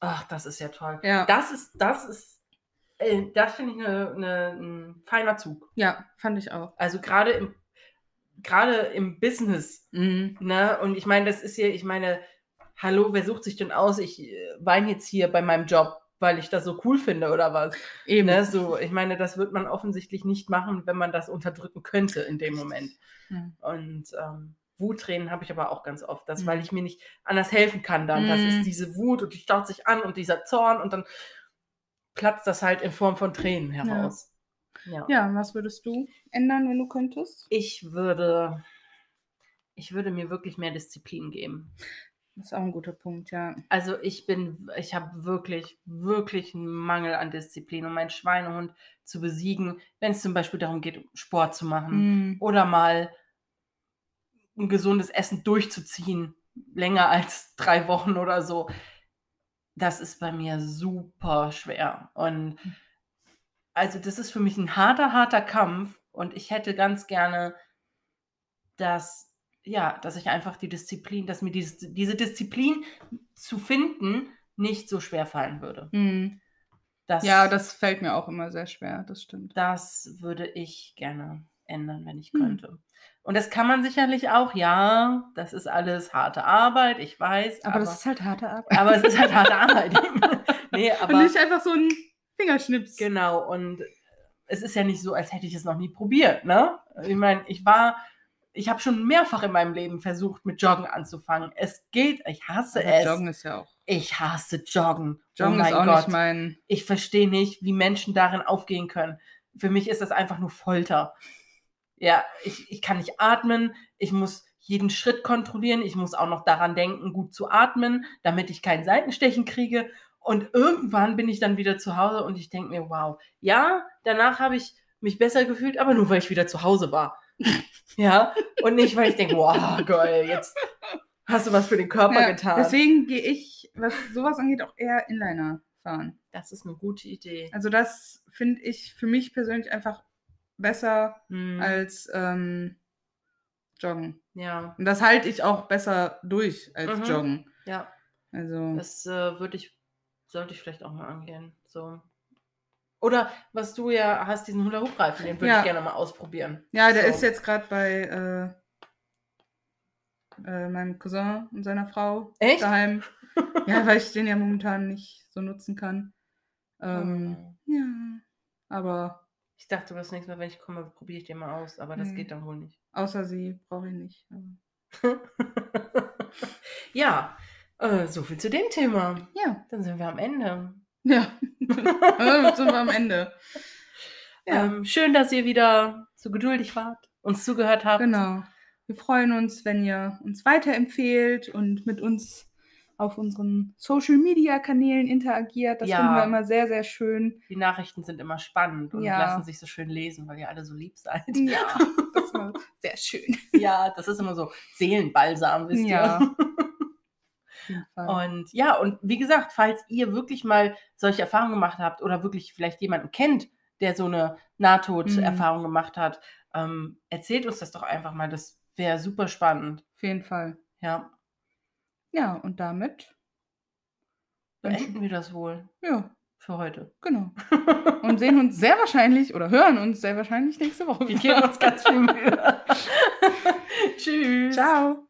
Ach, das ist ja toll. Ja, Das ist, das ist, das finde ich eine, eine, ein feiner Zug. ja, fand ich auch. Also gerade im, gerade im Business, Mhm. ne? Und ich meine, das ist hier, ich meine, hallo, wer sucht sich denn aus? Ich äh, weine jetzt hier bei meinem Job, weil ich das so cool finde oder was? Eben. Ne? So, ich meine, das wird man offensichtlich nicht machen, wenn man das unterdrücken könnte in dem Moment. Ja. Und ähm, Wuttränen habe ich aber auch ganz oft, das, Mhm. weil ich mir nicht anders helfen kann dann. Das Mhm. ist diese Wut und die staut sich an und dieser Zorn und dann platzt das halt in Form von Tränen heraus. Ja. Ja, was würdest du ändern, wenn du könntest? Ich würde, ich würde mir wirklich mehr Disziplin geben. Das ist auch ein guter Punkt, ja. Also ich bin, ich habe wirklich, wirklich einen Mangel an Disziplin, um meinen Schweinehund zu besiegen, wenn es zum Beispiel darum geht, Sport zu machen Mhm. oder mal ein gesundes Essen durchzuziehen, länger als drei Wochen oder so. Das ist bei mir super schwer. Und also das ist für mich ein harter, harter Kampf. Und ich hätte ganz gerne, dass, ja, dass ich einfach die Disziplin, dass mir diese, diese Disziplin zu finden nicht so schwer fallen würde. Mhm. Das, Ja, das fällt mir auch immer sehr schwer, das stimmt. das würde ich gerne ändern, wenn ich Hm. könnte. Und das kann man sicherlich auch, ja, das ist alles harte Arbeit, ich weiß, Aber, aber, das ist halt harte Arbeit. aber es ist halt harte <laughs> Arbeit. <laughs> nee, Und aber nicht einfach so ein Fingerschnips. genau, und es ist ja nicht so, als hätte ich es noch nie probiert, ne? Ich meine, ich war, ich habe schon mehrfach in meinem Leben versucht, mit Joggen anzufangen. Es geht, ich hasse Aber es. Joggen ist ja auch. Ich hasse Joggen. Joggen oh mein ist auch Gott. nicht mein. ich verstehe nicht, wie Menschen darin aufgehen können. Für mich ist das einfach nur Folter. Ja, ich, ich kann nicht atmen, ich muss jeden Schritt kontrollieren, ich muss auch noch daran denken, gut zu atmen, damit ich kein Seitenstechen kriege. Und irgendwann bin ich dann wieder zu Hause und ich denke mir, wow, ja, danach habe ich mich besser gefühlt, aber nur weil ich wieder zu Hause war. <laughs> ja, und nicht, weil ich denke, wow, geil, jetzt hast du was für den Körper Ja, getan. deswegen gehe ich, was sowas angeht, auch eher Inliner fahren. das ist eine gute Idee. Also das finde ich für mich persönlich einfach besser Hm, als ähm, Joggen. ja, Und das halte ich auch besser durch als Mhm. Joggen. ja. Also Das äh, würde ich, sollte ich vielleicht auch mal angehen. So. Oder was du ja hast, diesen Hula-Hoop-Reifen, den würde Ja. ich gerne mal ausprobieren. ja, der so. ist jetzt gerade bei äh, äh, meinem Cousin und seiner Frau Echt? daheim. <laughs> ja, weil ich den ja momentan nicht so nutzen kann. Ähm, Hm. Ja, aber Ich dachte, das nächste Mal, wenn ich komme, probiere ich den mal aus, aber das Nee. geht dann wohl nicht. außer sie brauche ich nicht. <laughs> Ja, äh, so viel zu dem Thema. ja, Dann sind wir am Ende. <laughs> ja. Damit sind wir am Ende. Ja, <laughs> Ähm, schön, dass ihr wieder so geduldig wart, uns zugehört habt. genau. Wir freuen uns, wenn ihr uns weiterempfehlt und mit uns auf unseren Social Media Kanälen interagiert. Das Ja. finden wir immer sehr, sehr schön. Die Nachrichten sind immer spannend und Ja. lassen sich so schön lesen, weil ihr alle so lieb seid. Ja, <laughs> das ist immer sehr schön. Ja, das ist immer so Seelenbalsam, wisst Ja. ihr. Und ja, und wie gesagt, falls ihr wirklich mal solche Erfahrungen gemacht habt oder wirklich vielleicht jemanden kennt, der so eine Nahtoderfahrung gemacht hat, ähm, erzählt uns das doch einfach mal. Das wäre super spannend. Auf jeden Fall. Ja. Ja, und damit Beenden wir das wohl ja, für heute. genau. <laughs> Und sehen uns sehr wahrscheinlich oder hören uns sehr wahrscheinlich nächste Woche Wir geben uns ganz viel Mühe. <laughs> Tschüss. Ciao.